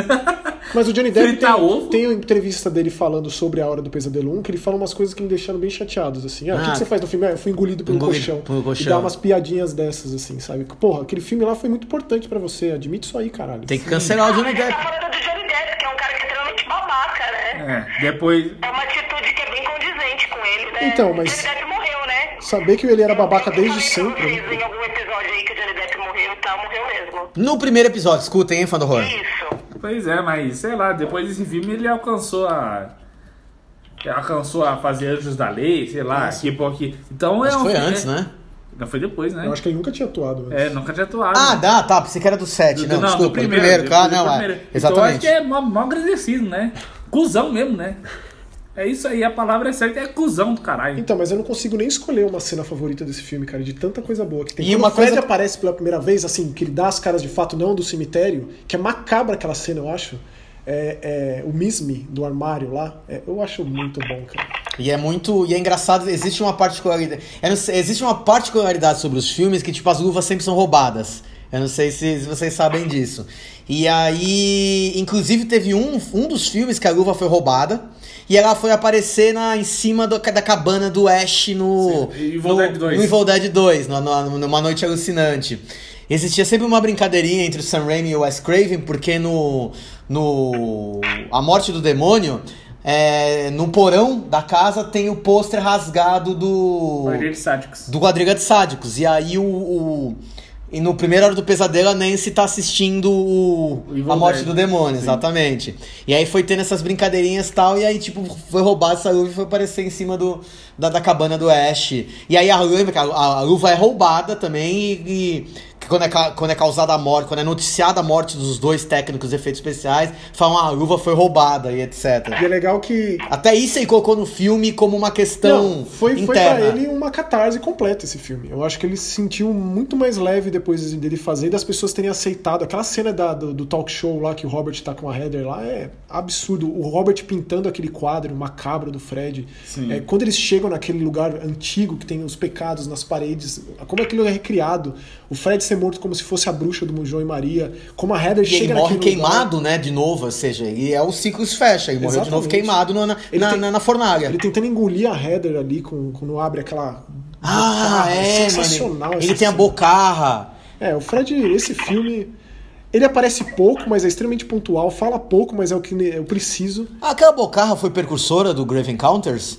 Mas o Johnny Depp tem, ovo? tem uma entrevista dele falando sobre a Hora do Pesadelo 1, que ele fala umas coisas que me deixaram bem chateados, assim. Ah, o que, Ah. que você faz no filme? Ah, eu fui engolido pelo Engolido colchão. pelo colchão. E dá umas piadinhas dessas, assim, sabe? Porra, aquele filme lá foi muito importante pra você. Admite isso aí, caralho. tem que cancelar o Johnny ele Depp. tá falando do Johnny Depp, que é um cara que é extremamente babaca, né? É, depois. É uma atitude que é bem condizente com ele, né? Então, mas- O Johnny Depp morreu, né? Saber que ele era babaca Eu desde sempre. Vocês, em algum episódio aí que o Johnny Depp morreu e tal, morreu mesmo. No primeiro episódio, escutem, hein, fã do horror. Isso. Pois é, mas sei lá, depois desse filme ele alcançou a. Alcançou a fazer Anjos da Lei, sei lá, Nossa. que pouco. Então é Acho um que foi filme- antes, né? Não, foi depois, né? Eu acho que ele nunca tinha atuado antes. É, nunca tinha atuado. Ah, dá, tá, pensei que era do 7. Não, do desculpa, do primeiro, depois claro, do não, é. primeiro. Então eu Exatamente. acho que é mó, mó agradecido, né? Cusão mesmo, né? É isso aí, a palavra é certa, é cuzão do caralho. Então, mas eu não consigo nem escolher uma cena favorita desse filme, cara, de tanta coisa boa que tem. E Quando uma o Fred coisa- aparece pela primeira vez, assim, que ele dá as caras de fato não do cemitério, que é macabra aquela cena, eu acho. É, é, o Misme do armário lá, é, eu acho muito bom, cara. E é muito. E é engraçado, existe uma particularidade. eu não sei, existe uma particularidade sobre os filmes que, tipo, as luvas sempre são roubadas. Eu não sei se, se vocês sabem disso. E aí. Inclusive, teve um, um dos filmes que a luva foi roubada. E ela foi aparecer na, em cima do- da cabana do Ash no. Sim, Evil no, Dead 2. no Evil Dead 2, no- no- numa noite alucinante. Existia sempre uma brincadeirinha entre o Sam Raimi e o Wes Craven, porque no. no A Morte do Demônio. é, no porão da casa tem o pôster rasgado do. Quadrilha de sádicos. do Quadriga de Sádicos. E aí o. o- e no primeiro hora do pesadelo, a Nancy tá assistindo o, A Morte Dead. do Demônio, Sim. exatamente. E aí foi tendo essas brincadeirinhas e tal, e aí, tipo, foi roubado essa luva e foi aparecer em cima do, da, da cabana do Ash. E aí a, que a, a luva é roubada também e. e que quando é, quando é causada a morte, quando é noticiada a morte dos dois técnicos de efeitos especiais, falam, ah, a luva foi roubada e etc. E é legal que. Até isso ele colocou no filme como uma questão Não, foi, foi interna. pra ele uma catarse completa esse filme. Eu acho que ele se sentiu muito mais leve depois dele fazer e das pessoas terem aceitado. Aquela cena da- do, do talk show lá que o Robert tá com a Heather lá é absurdo. O Robert pintando aquele quadro macabro do Fred. Sim. É, quando eles chegam naquele lugar antigo que tem os pecados nas paredes, como aquilo é recriado. O Fred ser morto como se fosse a bruxa do João e Maria. Como a Heather E ele chega morre naquele lugar. queimado, né, de novo, ou seja, e é o ciclo se fecha, ele morreu de novo queimado na, Ele na, tem- na, na fornalha. Ele tentando engolir a Heather ali com, quando abre aquela. Ah, bocarra. é, sensacional mano. Ele tem a cena. bocarra. É, o Fred, esse filme. Ele aparece pouco, mas é extremamente pontual. Fala pouco, mas é o que eu preciso. Ah, Aquela bocarra foi precursora do Grave Encounters?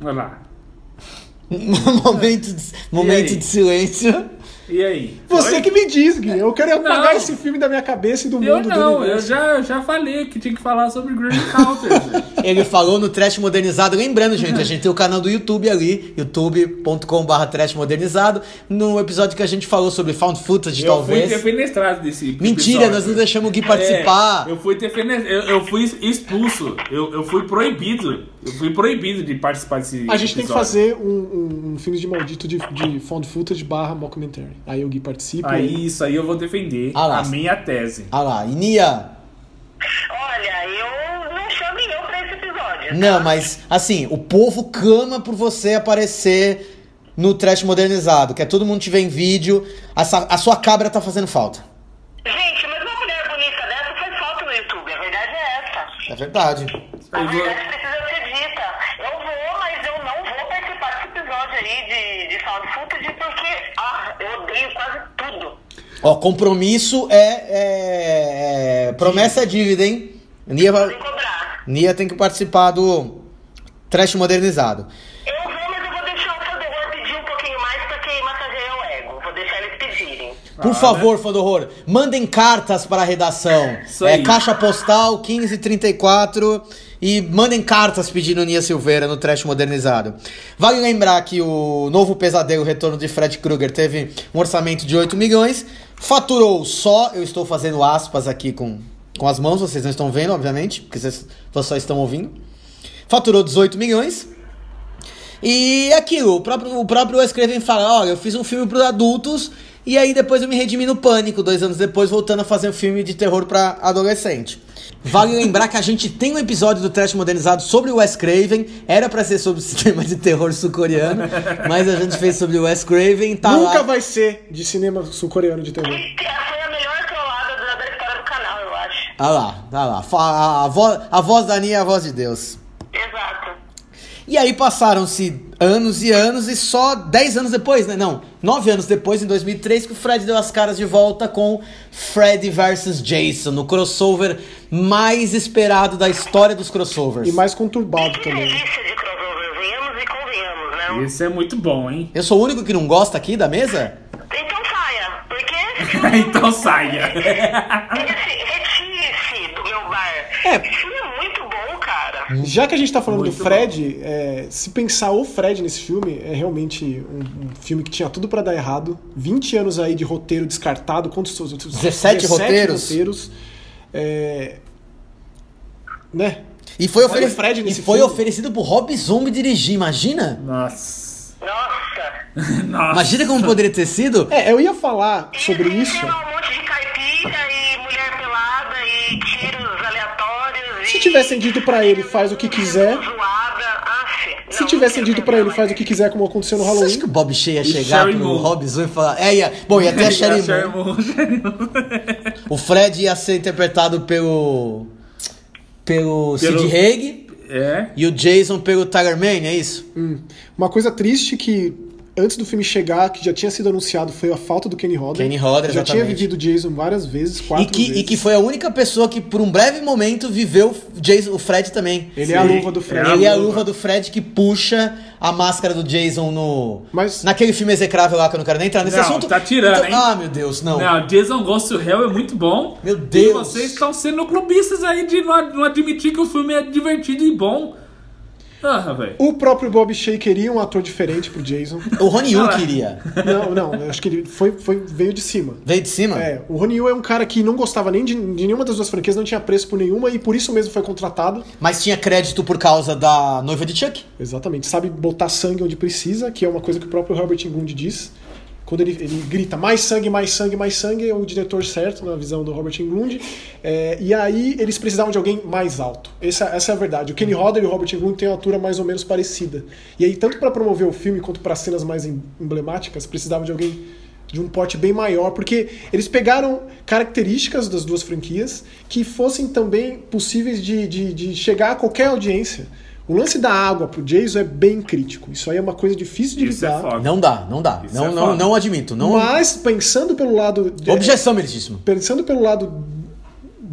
Olha lá. momento de, momento de silêncio. E aí? Você Foi? que me diz, Gui. Eu quero apagar Não. esse filme da minha cabeça e do Eu mundo do não, eu já, já falei que tinha que falar sobre Grand Encounters. ele falou no Trash Modernizado. Lembrando, gente, a gente tem o canal do YouTube ali, youtube.com.br Trash Modernizado. No episódio que a gente falou sobre Found Footage, Eu fui talvez. defenestrado desse Mentira, episódio. nós não deixamos o Gui participar. É, eu fui eu, eu fui expulso. Eu, eu fui proibido. Eu fui proibido de participar desse A gente tem que episódio. fazer um, um, um filme de maldito de, de found footage barra mockumentary. Aí o Gui participa. e- Aí isso aí eu vou defender Ah lá. a minha tese. Ah lá, e Nia. Olha, eu não chame eu pra esse episódio. Não, mas assim, o povo clama por você aparecer no Trash Modernizado. Quer todo mundo te ver em vídeo. A, sa- a sua cabra tá fazendo falta. Gente, mas uma mulher bonita dessa faz falta no YouTube. A verdade é essa. É verdade. A verdade precisa ser dita. Eu vou, mas eu não vou participar desse episódio aí de, de Found Footage porque ah, eu odeio quase tudo. Ó, compromisso é, é- é- Promessa é dívida, hein? Nia, vai-. Nia tem que participar do Trash Modernizado. Eu vou, mas eu vou deixar o pedir um pouquinho mais porque massageia o ego. Vou deixar eles pedirem. Por Ah, favor, fã do horror, mandem cartas para a redação. É caixa postal 1534 e mandem cartas pedindo Nia Silveira no Trash Modernizado. Vale lembrar que o novo pesadelo Retorno de Fred Krueger teve um orçamento de 8 milhões, faturou só, eu estou fazendo aspas aqui com, com as mãos, vocês não estão vendo, obviamente, porque vocês, vocês só estão ouvindo. Faturou 18 milhões. E aquilo, o próprio, o próprio Wes Craven fala, olha, eu fiz um filme para adultos e aí depois eu me redimi no Pânico, dois anos depois, voltando a fazer um filme de terror para adolescente. Vale lembrar que a gente tem um episódio do Trash Modernizado sobre o Wes Craven, era pra ser sobre o sistema de terror sul-coreano, mas a gente fez sobre o Wes Craven, tá Nunca lá. vai ser de cinema sul-coreano de terror. E foi a melhor trollada da, da história do canal, eu acho. Ah lá, tá lá. Fa- A, a, voz, a voz da Nia é a voz de Deus. Exato. E aí passaram-se anos e anos e só 10 anos depois, né? Não, 9 anos depois, em 2003, que o Fred deu as caras de volta com Fred vs Jason, no crossover mais esperado da história dos crossovers. E mais conturbado Que também. e convenhamos, né? É muito bom, hein? Eu sou o único que não gosta aqui da mesa? Então saia, porque então saia. Retire-se do meu bar. É. Esse filme é muito bom, cara. Já que a gente tá falando Muito do Fred, é, se pensar o Fred nesse filme, é realmente um, um filme que tinha tudo pra dar errado. 20 anos aí de roteiro descartado. Quantos? 17 roteiros. roteiros. É, né? E foi, ofere- o Fred e nesse foi filme. oferecido pro Rob Zombie dirigir, imagina? Nossa. Nossa. Nossa. Imagina como poderia ter sido? É, eu ia falar sobre e, isso. E um monte de caipira e mulher pelada e tiros aleatórios. Se tivessem dito pra ele, faz o que quiser. Se tivessem dito pra ele, faz o que quiser, como aconteceu no Você acha que Halloween. o Bob Shea ia chegar pro Moon. E falar... É, ia, bom, ia ter a Sherry Moon. O Fred ia ser interpretado pelo. pelo, Pelo- Sid Haig É. e o Jason pelo Tiger Man, é isso? Hum. Uma coisa triste que antes do filme chegar, que já tinha sido anunciado, foi a falta do Kenny Hodder. Kenny Hodder, Já tinha vivido Jason várias vezes, quatro E que, vezes. e que foi a única pessoa que, por um breve momento, viveu o Jason, o Fred também. Ele é a Sim, luva do Fred. é Ele é a luva. do Fred que puxa a máscara do Jason no. Mas- Naquele filme execrável lá que eu não quero nem entrar nesse Não, assunto. tá tirando, Então- hein? Ah, meu Deus, não. Não, Jason Goes to Hell é muito bom. Meu Deus. E vocês estão sendo clubistas aí de não admitir que o filme é divertido e bom. Ah, velho. O próprio Bob Shea queria um ator diferente pro Jason. O Rony Yu Ah queria. não, não, acho que ele foi, foi, veio de cima. Veio de cima? É, o Rony Yu é um cara que não gostava nem de, de nenhuma das duas franquias, não tinha preço por nenhuma e por isso mesmo foi contratado. Mas tinha crédito por causa da noiva de Chuck. Exatamente, sabe botar sangue onde precisa, que é uma coisa que o próprio Herbert Englund diz. Quando ele, ele grita mais sangue, mais sangue, mais sangue, é o diretor certo, na visão do Robert Englund. É, e aí eles precisavam de alguém mais alto. Essa, essa é a verdade. O Kenny Hodder e o Robert Englund têm uma altura mais ou menos parecida. E aí, tanto para promover o filme quanto para cenas mais em- emblemáticas, precisavam de alguém de um porte bem maior, porque eles pegaram características das duas franquias que fossem também possíveis de, de, de chegar a qualquer audiência. O lance da água pro Jason é bem crítico. Isso aí é uma coisa difícil de Isso é lidar. foda. Não dá, não dá. Isso não, é não, não admito. Não... Mas pensando pelo lado de- Objeção, meritíssimo. pensando pelo lado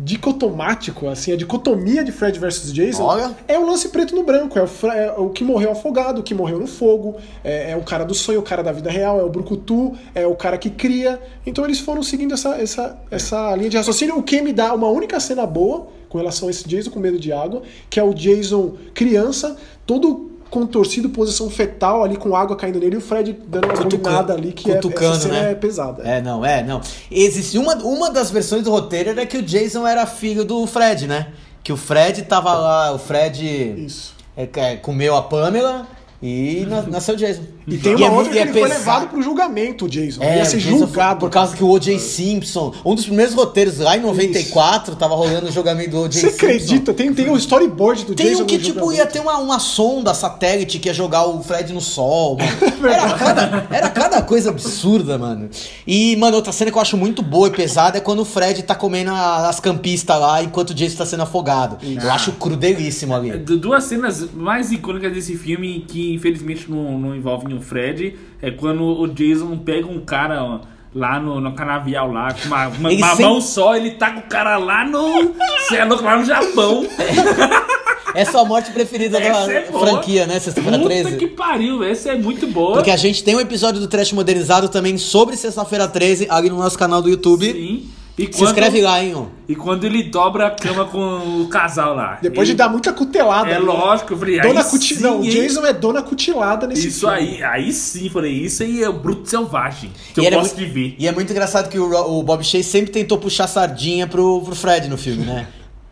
dicotomático, assim, a dicotomia de Fred versus Jason Olha. é o lance preto no branco, é o, é o que morreu afogado, o que morreu no fogo, é, é o cara do sonho, o cara da vida real, é o brucutu, é o cara que cria. Então eles foram seguindo essa, essa, essa linha de raciocínio, o que me dá uma única cena boa com relação a esse Jason com medo de água, que é o Jason criança, todo contorcido, posição fetal ali com água caindo nele e o Fred dando uma bolinada ali que é, cutucando, cena né? é pesada. É, não, é, não. Existe uma, uma das versões do roteiro era que o Jason era filho do Fred, né? Que o Fred tava lá, o Fred Isso. é, é, comeu a Pamela e na- nasceu o Jason. E tem uma é mu- outra que e é ele foi levado pro julgamento, o Jason. É, ia ser julgado. Por causa que o O.J. Simpson, um dos primeiros roteiros lá em 94, tava rolando o julgamento do O.J. Você Simpson. acredita? Tem, tem o storyboard do Tem Jason um que, tipo, julgamento. ia ter uma, uma sonda satélite que ia jogar o Fred no sol, mano. Era cada, era cada coisa absurda, mano. E, mano, outra cena que eu acho muito boa e pesada é quando o Fred tá comendo a- as campistas lá enquanto o Jason tá sendo afogado. Eu acho crudelíssimo ali. Du- Duas cenas mais icônicas desse filme que infelizmente não, não envolvem o Fred é quando o Jason pega um cara ó, lá no, no canavial lá, com uma, uma, uma sempre- mão só, ele tá com o cara lá no. Cê é louco, lá no Japão. É a morte preferida da Essa é boa. franquia, né? Sexta-feira Puta 13. que pariu, essa é muito boa. Porque a gente tem um episódio do Trash Modernizado também sobre Sexta-feira 13 ali no nosso canal do YouTube. Sim. E Se inscreve lá, hein, ó. E quando ele dobra a cama com o casal lá. Depois Ele- de dar muita cutelada. É né? lógico, eu falei, Dona aí cuti... sim, Não, o? Jason é dona cutilada nesse Isso filme. aí, aí sim, falei, isso aí é o bruto selvagem. Que E eu era gosto muito- de ver. E é muito engraçado que o, o Bob Shea sempre tentou puxar sardinha pro, pro Fred no filme, né?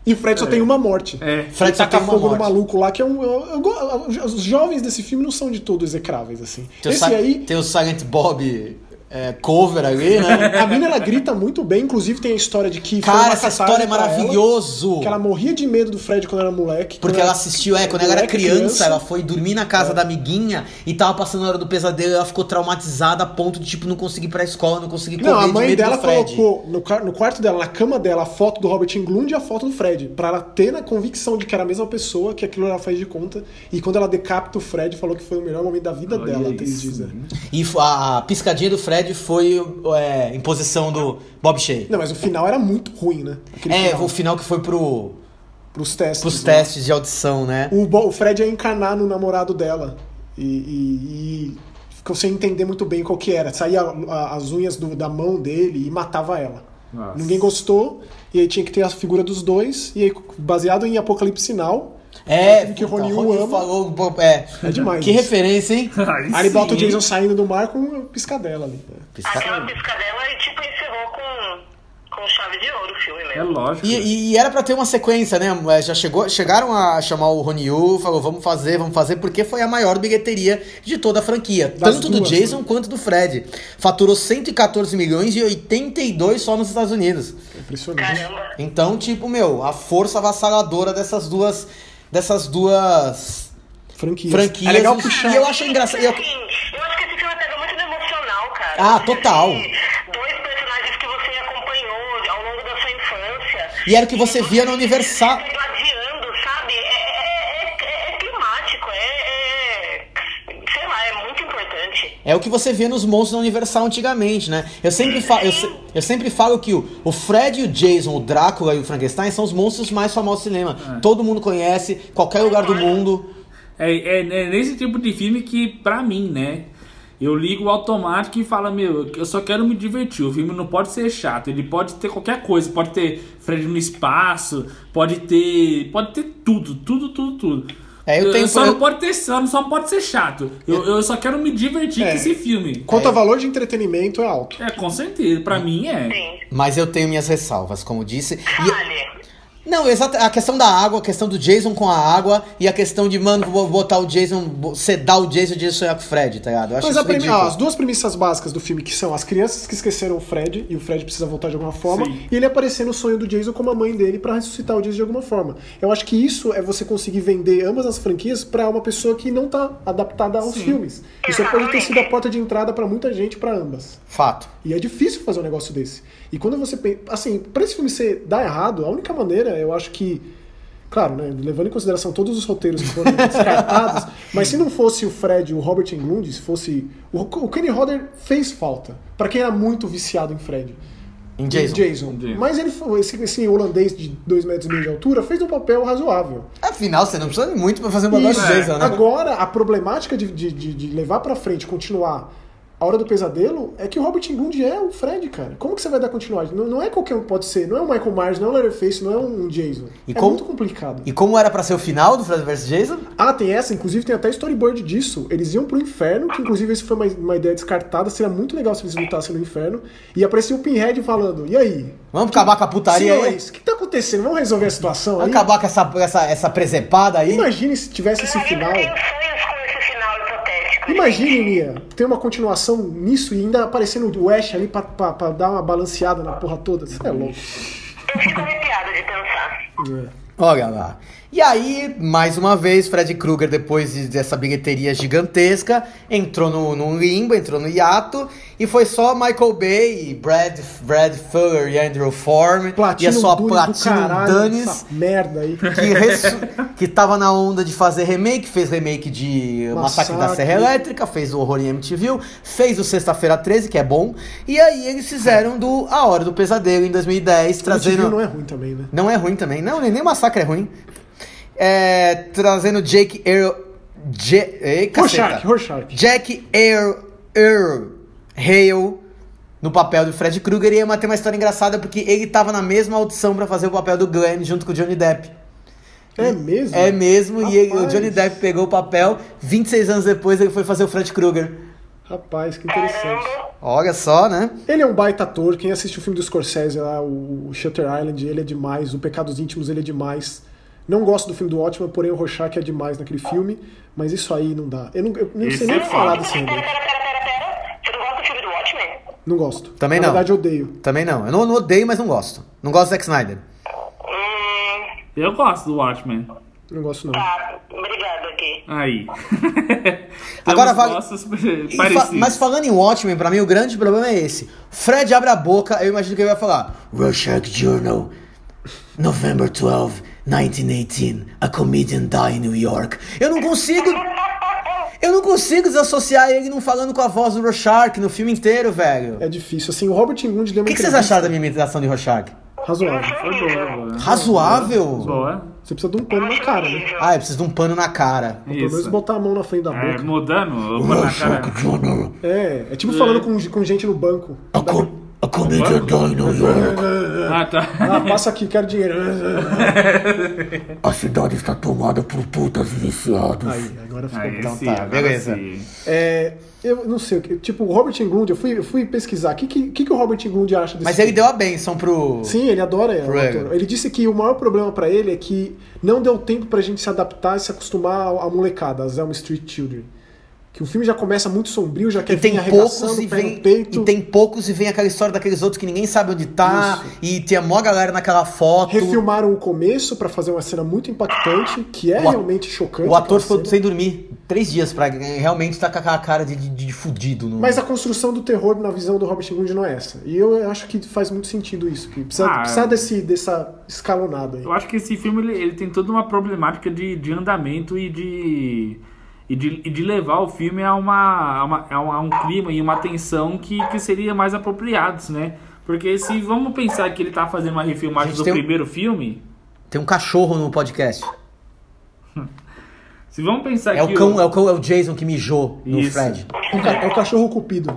E o Fred só tem uma morte. É. Fred Ele só taca tem fogo no maluco lá, que é um. eu- eu go- os jovens desse filme não são de todo execráveis, assim. Tem o, Esse Si- aí, tem o Silent Bob é, cover ali, né? a mina ela grita muito bem, inclusive tem a história de que. Cara, essa história é pra ela, maravilhoso. que ela morria de medo do Fred quando era moleque. Porque quando ela assistiu, é, quando ela era moleque, criança, ela foi dormir na casa da amiguinha e tava passando a hora do pesadelo e ela ficou traumatizada a ponto de, tipo, não conseguir ir pra escola, não conseguir correr Não, a de mãe medo dela do Fred. colocou no, no quarto dela, na cama dela, a foto do Robert Englund e a foto do Fred. Pra ela ter na convicção de que era a mesma pessoa, que aquilo ela faz de conta. E quando ela decapita o Fred, falou que foi o melhor momento da vida Olha dela, isso. diz. é. E a, a piscadinha do Fred foi é, imposição do Bob Shea. Não, mas o final era muito ruim, né? Aquele É, final, o final que foi pro, pros testes. pros né? testes de audição, né? O, Bo- o Fred ia encarnar no namorado dela. E, e- e ficou sem entender muito bem qual que era. Saía a- as unhas do- da mão dele e matava ela. Nossa. Ninguém gostou, e aí tinha que ter a figura dos dois, e aí, baseado em Apocalipse Sinal. É, que o Rony ama. falou, é. É demais Que isso. referência, hein? Aí, bota o Jason saindo do mar com uma piscadela ali. Pisca- Aquela piscadela e tipo encerrou com, com chave de ouro o filme É mesmo. lógico. E, e- e era pra ter uma sequência, né? É, Já chegou, chegaram a chamar o Rony Yu, falou, vamos fazer, vamos fazer, porque foi a maior bilheteria de toda a franquia. Das tanto do duas, Jason né? quanto do Fred. Faturou 114 milhões e 82 só nos Estados Unidos. É impressionante. Caramba. Então, tipo, meu, a força avassaladora dessas duas. Dessas duas Franquias. franquias. É legal puxar. E eu acho engraçado. eu- Assim, eu acho que esse filme pega muito no emocional, cara. Ah, total. vê Dois personagens que você acompanhou ao longo da sua infância. E era o que você via no Universal. Se gladiando, sabe? É, é, é- é climático, é, é- Sei lá, é muito importante. É o que você vê nos monstros da Universal antigamente, né? Eu sempre, fa eu, se- eu sempre falo que o, o Fred e o Jason, o Drácula e o Frankenstein são os monstros mais famosos do cinema. Todo mundo conhece, qualquer lugar do mundo. É, é, é nesse tipo de filme que, pra mim, né? Eu ligo o automático e falo, meu, eu só quero me divertir. O filme não pode ser chato. Ele pode ter qualquer coisa. Pode ter Fred no espaço, pode ter. Pode ter tudo, tudo, tudo, tudo. É, eu tenho- só eu- não pode ter só, só não pode ser chato. Eu, eu só quero me divertir É. com esse filme. Quanto a valor de entretenimento é alto. É, com certeza. Pra mim é. Sim. Mas eu tenho minhas ressalvas, como disse. E- Vale. Não, exato. A questão da água, a questão do Jason com a água e a questão de, mano, vou botar o Jason, sedar o Jason e o Jason sonhar com o Fred, tá ligado? Eu acho Mas isso a premi- ah, as duas premissas básicas do filme, que são as crianças que esqueceram o Fred, e o Fred precisa voltar de alguma forma, Sim. e ele aparecer no sonho do Jason como a mãe dele pra ressuscitar o Jason de alguma forma. Eu acho que isso é você conseguir vender ambas as franquias pra uma pessoa que não tá adaptada aos filmes. Isso pode ter sido a porta de entrada pra muita gente pra ambas. Fato. E é difícil fazer um negócio desse. E quando você pensa. Assim, pra esse filme ser dar errado, a única maneira, eu acho que. Claro, né, levando em consideração todos os roteiros que foram descartados, mas se não fosse o Fred e o Robert Englund, se fosse. O, o Kenny Hodder fez falta. Pra quem era muito viciado em Fred. Em Jason. Jason. Jason. Mas ele foi, esse, esse holandês de 2 metros e meio de altura fez um papel razoável. Afinal, você não precisa de muito pra fazer um Isso. de Jason, né? Agora, a problemática de, de, de- de levar pra frente, continuar a Hora do Pesadelo, é que o Robert Englund é o Fred, cara. Como que você vai dar continuidade? Não, não é qualquer um que pode ser. Não é o Michael Myers, não é o Leatherface, não é um Jason. E é como- muito complicado. E como era pra ser o final do Fred vs Jason? Ah, tem essa, inclusive tem até storyboard disso. Eles iam pro inferno, que inclusive isso foi uma, uma ideia descartada, seria muito legal se eles lutassem no inferno. E aparecia o Pinhead falando, e aí? Vamos acabar com a putaria aí? Senhores, o que tá acontecendo? Vamos resolver a situação aí? Vamos acabar com essa, essa, essa presepada aí? Imagine se tivesse esse final. eu tenho hipotético. Imagine, Mia, ter uma continuação nisso e ainda aparecendo o Ash ali pra, pra, pra dar uma balanceada na porra toda. Isso é louco. Eu fico arrepiada de pensar. Olha lá. E aí, mais uma vez, Fred Krueger, depois de- dessa bilheteria gigantesca, entrou no, no limbo, entrou no hiato, e foi só Michael Bay, Brad, Brad Fuller e Andrew Form, e a sua caralho, Dunes, merda aí. que, ressu- que tava na onda de fazer remake, fez remake de Massacre, da Massacre. Serra Elétrica, fez o Horror em MTV, fez o Sexta-feira 13, que é bom, e aí eles fizeram do A Hora do Pesadelo em 2010, Trazendo... trazendo... não é ruim também, né? Não é ruim também. Não, nem nem Massacre é ruim. É, trazendo Jake Earl... Je, ei. Rorschach, Rorschach. Jack Earl, Earl Hale no papel do Fred Krueger e ia ter uma história engraçada porque ele tava na mesma audição pra fazer o papel do Glenn junto com o Johnny Depp. É mesmo? É mesmo, e ele- o Rapaz. Johnny Depp pegou o papel, 26 anos depois ele foi fazer o Fred Krueger. Rapaz, que interessante. Olha só, né? Ele é um baita ator. Quem assiste o filme do Scorsese lá, o Shutter Island, ele é demais. O Pecados Íntimos, ele é demais. Não gosto do filme do Watchmen, porém o Rorschach é demais naquele filme. Mas isso aí não dá. Eu não, eu nem sei nem é o que falar desse Pera, remake. pera, pera, pera, pera. Você não gosta do filme do Watchmen? Não gosto. Também Na não. verdade, eu odeio. Também não. Eu não, não odeio, mas não gosto. Não gosto do Zack Snyder. Hum, Eu gosto do Watchmen. Não gosto, não. tá. Obrigada aqui. Aí. Agora vale- fa- mas falando em Watchmen, pra mim o grande problema é esse. Fred abre a boca, eu imagino que ele vai falar Rorschach Journal, November 12, 1918, a comedian die in New York. Eu não consigo... Eu não consigo desassociar ele não falando com a voz do Rorschach no filme inteiro, velho. É difícil. Assim, o Robert Englund deu O que, que vocês entrevista acharam da minha imitação de Rorschach? Razoável. Foi boa, boa. Razoável? Boa. Você precisa de um pano na cara, né? Ah, eu preciso de um pano na cara. Pelo menos botar a mão na frente da É, boca. mudando, o pano na cara. É, é tipo falando com, com gente no banco. a, co a comedian die in New York. Ah, tá. Ah, passa aqui, quero dinheiro. A cidade está tomada por putas viciados. Aí, agora ficou Aí sim, tá, agora beleza. É, eu não sei, o que- tipo, o Robert Englund, eu fui, eu fui pesquisar. O que, que, que que o Robert Englund acha desse Mas ele filme? deu a benção pro... Sim, ele adora Pro. Egan. Ele disse que o maior problema pra ele é que não deu tempo pra gente se adaptar e se acostumar à à molecada, as Elm Street Children. Que o filme já começa muito sombrio, já quer E tem poucos e vem, peito. e tem poucos e vem aquela história daqueles outros que ninguém sabe onde tá Isso. e tem a maior galera naquela foto. Refilmaram o começo pra fazer uma cena muito impactante, que é O realmente chocante. O ator ficou cena. sem dormir três dias pra realmente estar com aquela cara de, de, de fudido. No... Mas a construção do terror na visão do Robert Englund não é essa. E eu acho que faz muito sentido isso. Que precisa, Ah, precisa desse, dessa escalonada aí. Eu acho que esse filme ele, ele tem toda uma problemática de, de andamento e de, e de. e de levar o filme a, uma, a, uma- a um- clima e uma tensão que, que seria mais apropriados, né? Porque se vamos pensar que ele tá fazendo uma refilmagem do um- primeiro filme, Tem um cachorro no podcast. se vamos pensar É o, que. cão, é, o cão, é o Jason que mijou no Isso. Fred. É o É o cachorro cupido.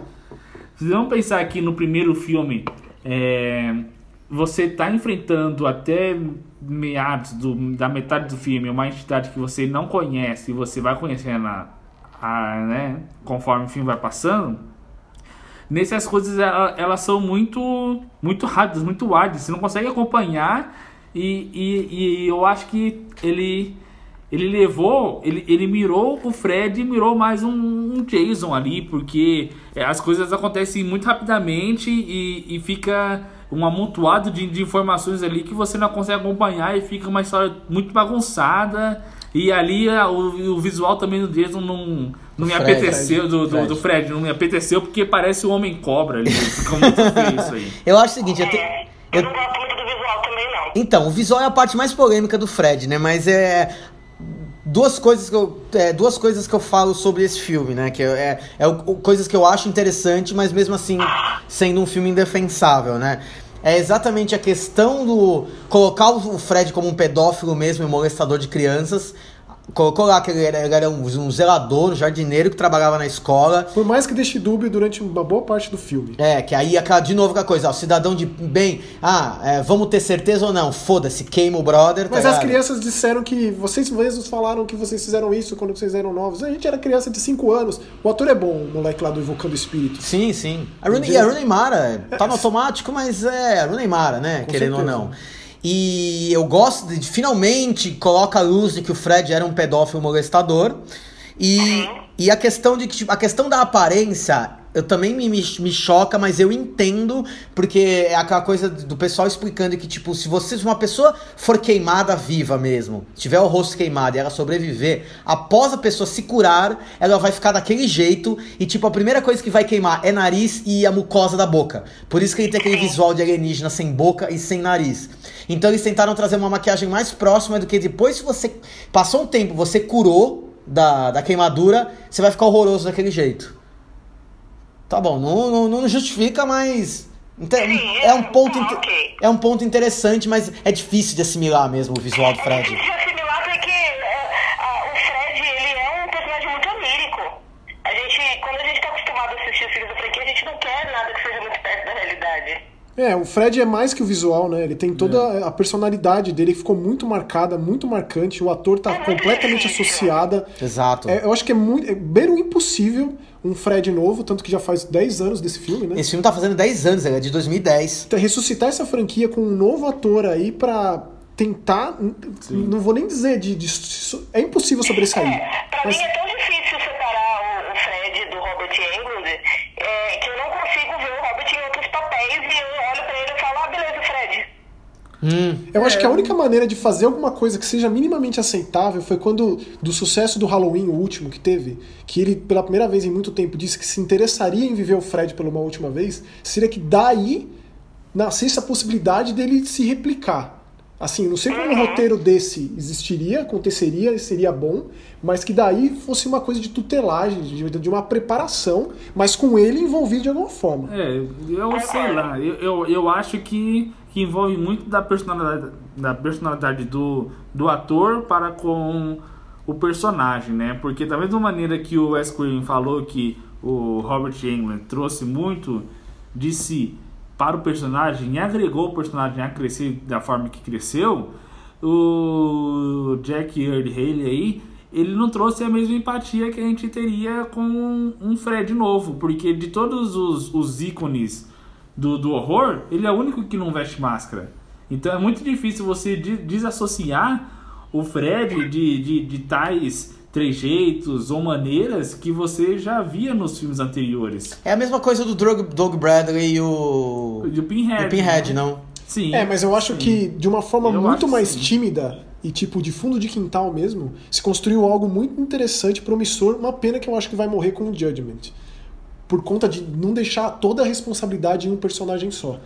Se vamos pensar que no primeiro filme é, você tá enfrentando até meados do- da metade do filme uma entidade que você não conhece e você vai conhecendo a, a, né, conforme o filme vai passando. Nessas coisas ela- elas são muito muito rápidas, muito ágeis, você não consegue acompanhar e, e, e eu acho que ele ele levou, ele, ele mirou o Fred e mirou mais um, um Jason ali, porque é, as coisas acontecem muito rapidamente e, e fica um amontoado de, de informações ali que você não consegue acompanhar e fica uma história muito bagunçada. E ali a- o, o visual também do Jason não, não me Fred, apeteceu, do, do, Fred. do Fred, não me apeteceu porque parece o Homem Cobra ali. Fica muito feio isso aí. Eu acho o seguinte, eu te- É, eu eu- não gosto muito do visual também, não. Então, o visual é a parte mais polêmica do Fred, né? Mas é. Duas coisas, que eu, é, duas coisas que eu falo sobre esse filme, né? Que é, é o- coisas que eu acho interessante, mas mesmo assim sendo um filme indefensável, né? É exatamente a questão do colocar o Fred como um pedófilo mesmo e molestador de crianças. Colocou lá que ele era, ele era um, um zelador, um jardineiro que trabalhava na escola. Por mais que deixe dúbio durante uma boa parte do filme. É, que aí aquela, de novo aquela coisa, ó, cidadão de bem, ah, é, vamos ter certeza ou não? Foda-se, queima o brother. tá Mas as ligado? crianças disseram que vocês mesmos falaram que vocês fizeram isso quando vocês eram novos. A gente era criança de 5 anos. O ator é bom, o moleque lá do Invocando Espírito. Sim, sim. A Rooney, e a Rooney Mara tá no automático, mas é a Rooney Mara, né? Com Querendo certeza. ou não. E eu gosto de finalmente coloca a luz de que o Fred era um pedófilo molestador. E, e a questão de que tipo, a questão da aparência eu também me, me, me choca, mas eu entendo, porque é aquela coisa do pessoal explicando que, tipo, se você, se uma pessoa for queimada viva mesmo, tiver o rosto queimado e ela sobreviver, após a pessoa se curar, ela vai ficar daquele jeito, e, tipo, a primeira coisa que vai queimar é nariz e a mucosa da boca. Por isso que ele tem aquele visual de alienígena sem boca e sem nariz. Então eles tentaram trazer uma maquiagem mais próxima do que depois, se você passou um tempo, você curou da, da queimadura, você vai ficar horroroso daquele jeito. Tá bom, não, não, não justifica, mas. inte- Sim, É um ponto, tá, inte- ok. é um ponto interessante, mas é difícil de assimilar mesmo o visual do É Fred. difícil de assimilar porque é, a- o Fred, ele é um personagem muito onírico. A gente, quando a gente tá acostumado a assistir os filmes da franquia, a gente não quer nada que seja muito perto da realidade. É, o Fred é mais que o visual, né? Ele tem toda a personalidade dele que ficou muito marcada, muito marcante. O ator tá É completamente difícil. associada. Exato. É, eu acho que é muito. É beira o impossível um Fred novo, tanto que já faz 10 anos desse filme, né? Esse filme tá fazendo 10 anos, ele é de 2010. Então, ressuscitar essa franquia com um novo ator aí pra tentar. n- Não vou nem dizer de. de- é impossível sobressair. Pra Mas- mim é tão difícil separar o, o Fred do Robert Englund é, que eu não consigo ver o Robert em outros papéis e eu olho pra ele e falo, ah, beleza, Fred. Hum, Eu acho que a única maneira de fazer alguma coisa que seja minimamente aceitável foi quando, do sucesso do Halloween, o último que teve, que ele, pela primeira vez em muito tempo, disse que se interessaria em viver o Fred pela uma última vez, seria que daí nascesse a possibilidade dele se replicar. Assim, não sei como um roteiro desse existiria, aconteceria e seria bom, mas que daí fosse uma coisa de tutelagem, de, de uma preparação, mas com ele envolvido de alguma forma. É, eu sei lá, eu, eu, eu acho que, que envolve muito da personalidade, da personalidade do, do ator para com o personagem, né? Porque da mesma maneira que o Wes Craven falou que o Robert Englund trouxe muito de si para o personagem e agregou o personagem a crescer da forma que cresceu, o Jack Earl Haley aí, ele não trouxe a mesma empatia que a gente teria com um, Fred novo, porque de todos os, os ícones do, do horror, ele é o único que não veste máscara. Então é muito difícil você de- desassociar o Fred de, de, de tais trejeitos ou maneiras que você já via nos filmes anteriores. é a mesma coisa do Doug, Doug Bradley e o. E o Pinhead. e o Pinhead, né? não? Sim. É, mas eu acho sim. que de uma forma Eu muito mais sim. tímida e tipo de fundo de quintal mesmo, se construiu algo muito interessante, promissor. Uma pena que eu acho que vai morrer com o Judgment. Por conta de não deixar toda a responsabilidade em um personagem só.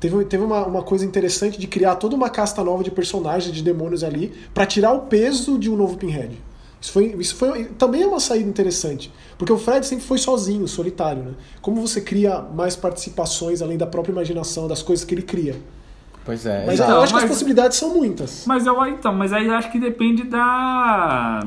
Teve, teve uma, uma coisa interessante de criar toda uma casta nova de personagens, de demônios ali, pra tirar o peso de um novo Pinhead. Isso foi, isso foi também é uma saída interessante, porque o Fred sempre foi sozinho, solitário, né? Como você cria mais participações além da própria imaginação, das coisas que ele cria? Pois é. Mas exato. eu acho que as mas- possibilidades são muitas. Mas eu então, mas aí acho que depende da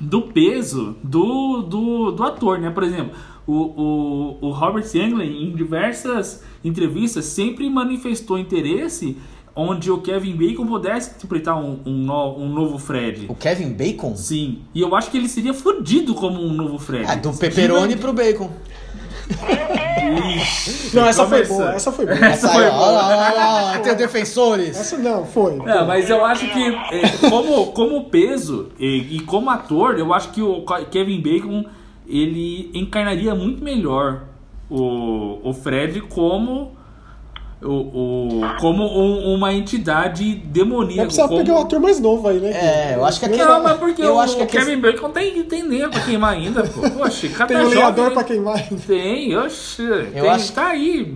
do peso do, do, do ator, né? Por exemplo, o, o, o Robert Englund em diversas entrevistas sempre manifestou interesse onde o Kevin Bacon pudesse interpretar um, um, no- um novo Fred. O Kevin Bacon? Sim. E eu acho que ele seria fodido como um novo Fred. É, do pepperoni pro bacon. Ixi, Não, essa foi começa. boa, essa foi boa. Essa foi Aí, ó, boa. ó, ó, ó, tem defensores. Essa não, foi. É, mas eu acho que é, como, como peso e, e como ator, eu acho que o Kevin Bacon ele encarnaria muito melhor o, o Fred como o, o como um- uma entidade demoníaca. precisar como... pegar um ator mais novo aí, né? É, eu acho que aquele- Não, mas porque Eu o, acho que a Kevin Bacon tem, tem lenha pra queimar ainda, pô. Poxa, cada Tem um lenhador jovem- pra queimar ainda. Tem, oxe. tem, acho- Tá aí,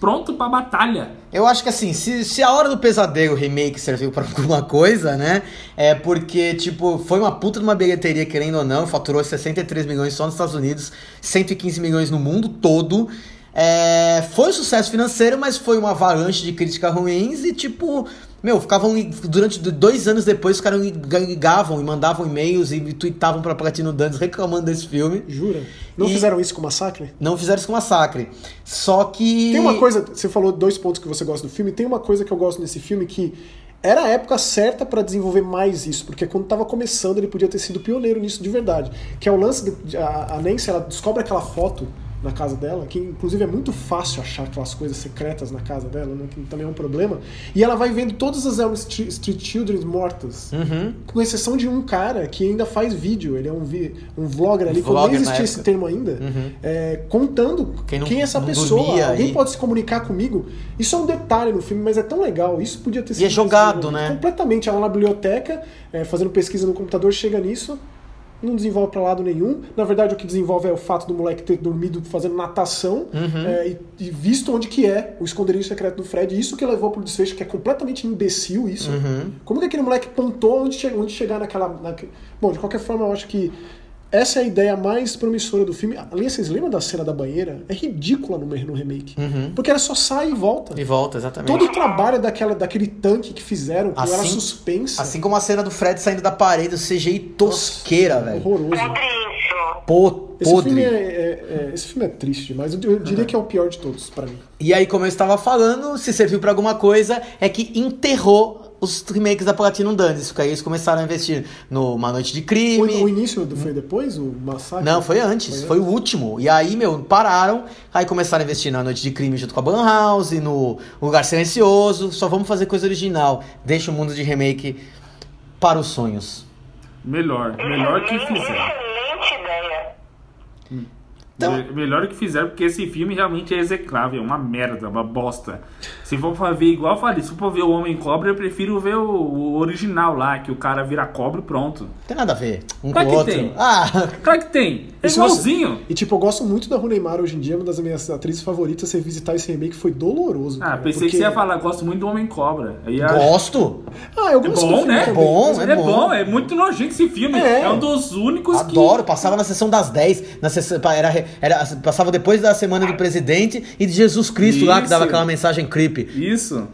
pronto pra batalha. Eu acho que assim, se, se a Hora do Pesadelo remake serviu pra alguma coisa, né? É porque, tipo, foi uma puta de uma bilheteria, querendo ou não, faturou 63 milhões só nos Estados Unidos, 115 milhões no mundo todo. É, foi um sucesso financeiro, mas foi uma avalanche de críticas ruins e, tipo, meu, ficavam. Durante dois anos depois, os caras ligavam e mandavam e-mails e tweetavam pra Platino Dantes reclamando desse filme. Jura? Não E- fizeram isso com o Massacre? Não fizeram isso com Massacre. Só que. Tem uma coisa, você falou dois pontos que você gosta do filme, tem uma coisa que eu gosto nesse filme que era a época certa pra desenvolver mais isso, porque quando tava começando ele podia ter sido pioneiro nisso de verdade. Que é o lance de- a, a Nancy, ela descobre aquela foto na casa dela, que inclusive é muito fácil achar aquelas coisas secretas na casa dela, né, que também é um problema. E ela vai vendo todas as Elm Street, Children mortas, Uhum. com exceção de um cara que ainda faz vídeo, ele é um, vi, um vlogger ali, quando Vlogger nem na existia esse termo ainda, Uhum. é, contando Quem quem, não- é essa pessoa. Alguém e- pode se comunicar comigo. Isso é um detalhe no filme, mas é tão legal. Isso podia ter sido. é jogado, né? Completamente. Ela na biblioteca, é, fazendo pesquisa no computador, chega nisso. Não desenvolve pra lado nenhum. Na verdade, o que desenvolve é o fato do moleque ter dormido fazendo natação Uhum. é, e, e visto onde que é o esconderijo secreto do Fred. Isso que levou pro desfecho, que é completamente imbecil isso. Uhum. Como que aquele moleque pontou onde, che onde chegar naquela, naque- Bom, de qualquer forma, eu acho que essa é a ideia mais promissora do filme. Aliás, vocês lembram da cena da banheira? É ridícula no, no remake. Uhum. Porque ela só sai e volta. E volta, exatamente. Todo o trabalho daquela, daquele tanque que fizeram, com ela Assim- suspensa. Assim como a cena do Fred saindo da parede, o CGI tosqueira, velho. Horroroso. Podrinho. Po- Esse podre. filme é, é- é- esse filme é triste demais. Eu, eu diria que é o pior de todos, pra mim. E aí, como eu estava falando, se serviu pra alguma coisa, é que enterrou os remakes da Platinum Dunes. Porque aí eles começaram a investir no Uma Noite de O, Crime. o início do, foi depois? O massacre? Não, foi antes, foi o último. E aí, meu, pararam, aí começaram a investir na Noite de Crime junto com a Blumhouse, no Lugar Silencioso, só vamos fazer coisa original. Deixa o mundo de remake para os sonhos. Melhor, melhor que fizeram. Excelente ideia. Então- Me- Melhor que fizeram, porque esse filme realmente é execrável, é uma merda, uma bosta. Se for pra ver, igual eu falei, se for pra ver o Homem Cobra, eu prefiro ver o, o original lá, que o cara vira cobra e pronto. Não tem nada a ver um Claro com o que outro. tem. Ah, Claro que tem, é E se você- igualzinho. E tipo, eu gosto muito da Runeimar hoje em dia, uma das minhas atrizes favoritas. Você visitar esse remake foi doloroso. Ah, cara, pensei porque- que você ia falar, gosto muito do Homem Cobra. Aí, a- gosto. Ah, eu É gosto do bom, filme né? também, bom, é É bom. bom, é muito nojento esse filme. É. É, um dos únicos Adoro, passava na sessão das 10, na sessão, era, era, passava depois da semana do presidente e de Jesus Cristo lá, que dava Isso. aquela mensagem creepy. Que. Isso. Jesus.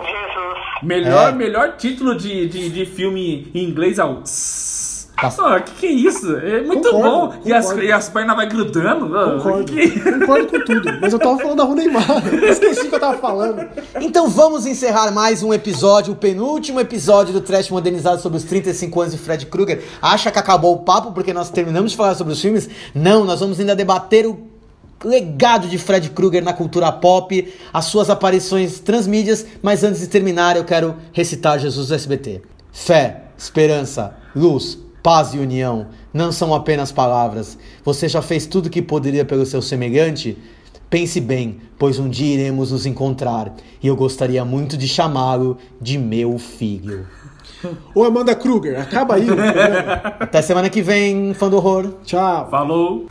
Melhor, É. melhor título de, de, de filme em inglês é o. Tá. Ah, que que é isso? É muito Concordo, bom. E as, concordo. e as pernas vai grudando. Ah, Concordo. que que- Concordo com tudo. Mas eu tava falando da Runeimar. Esqueci o que eu tava falando. Então vamos encerrar mais um episódio, o penúltimo episódio do Trash Modernizado sobre os 35 anos de Fred Krueger. Acha que acabou o papo porque nós terminamos de falar sobre os filmes? Não, nós vamos ainda debater o legado de Fred Krueger na cultura pop, as suas aparições transmídias, mas antes de terminar eu quero recitar Jesus do SBT. Fé, esperança, luz, paz e união não são apenas palavras. Você já fez tudo que poderia pelo seu semelhante? Pense bem, pois um dia iremos nos encontrar e eu gostaria muito de chamá-lo de meu filho. Ô, Amanda Kruger, acaba aí o. Até semana que vem, fã do horror. Tchau. Falou.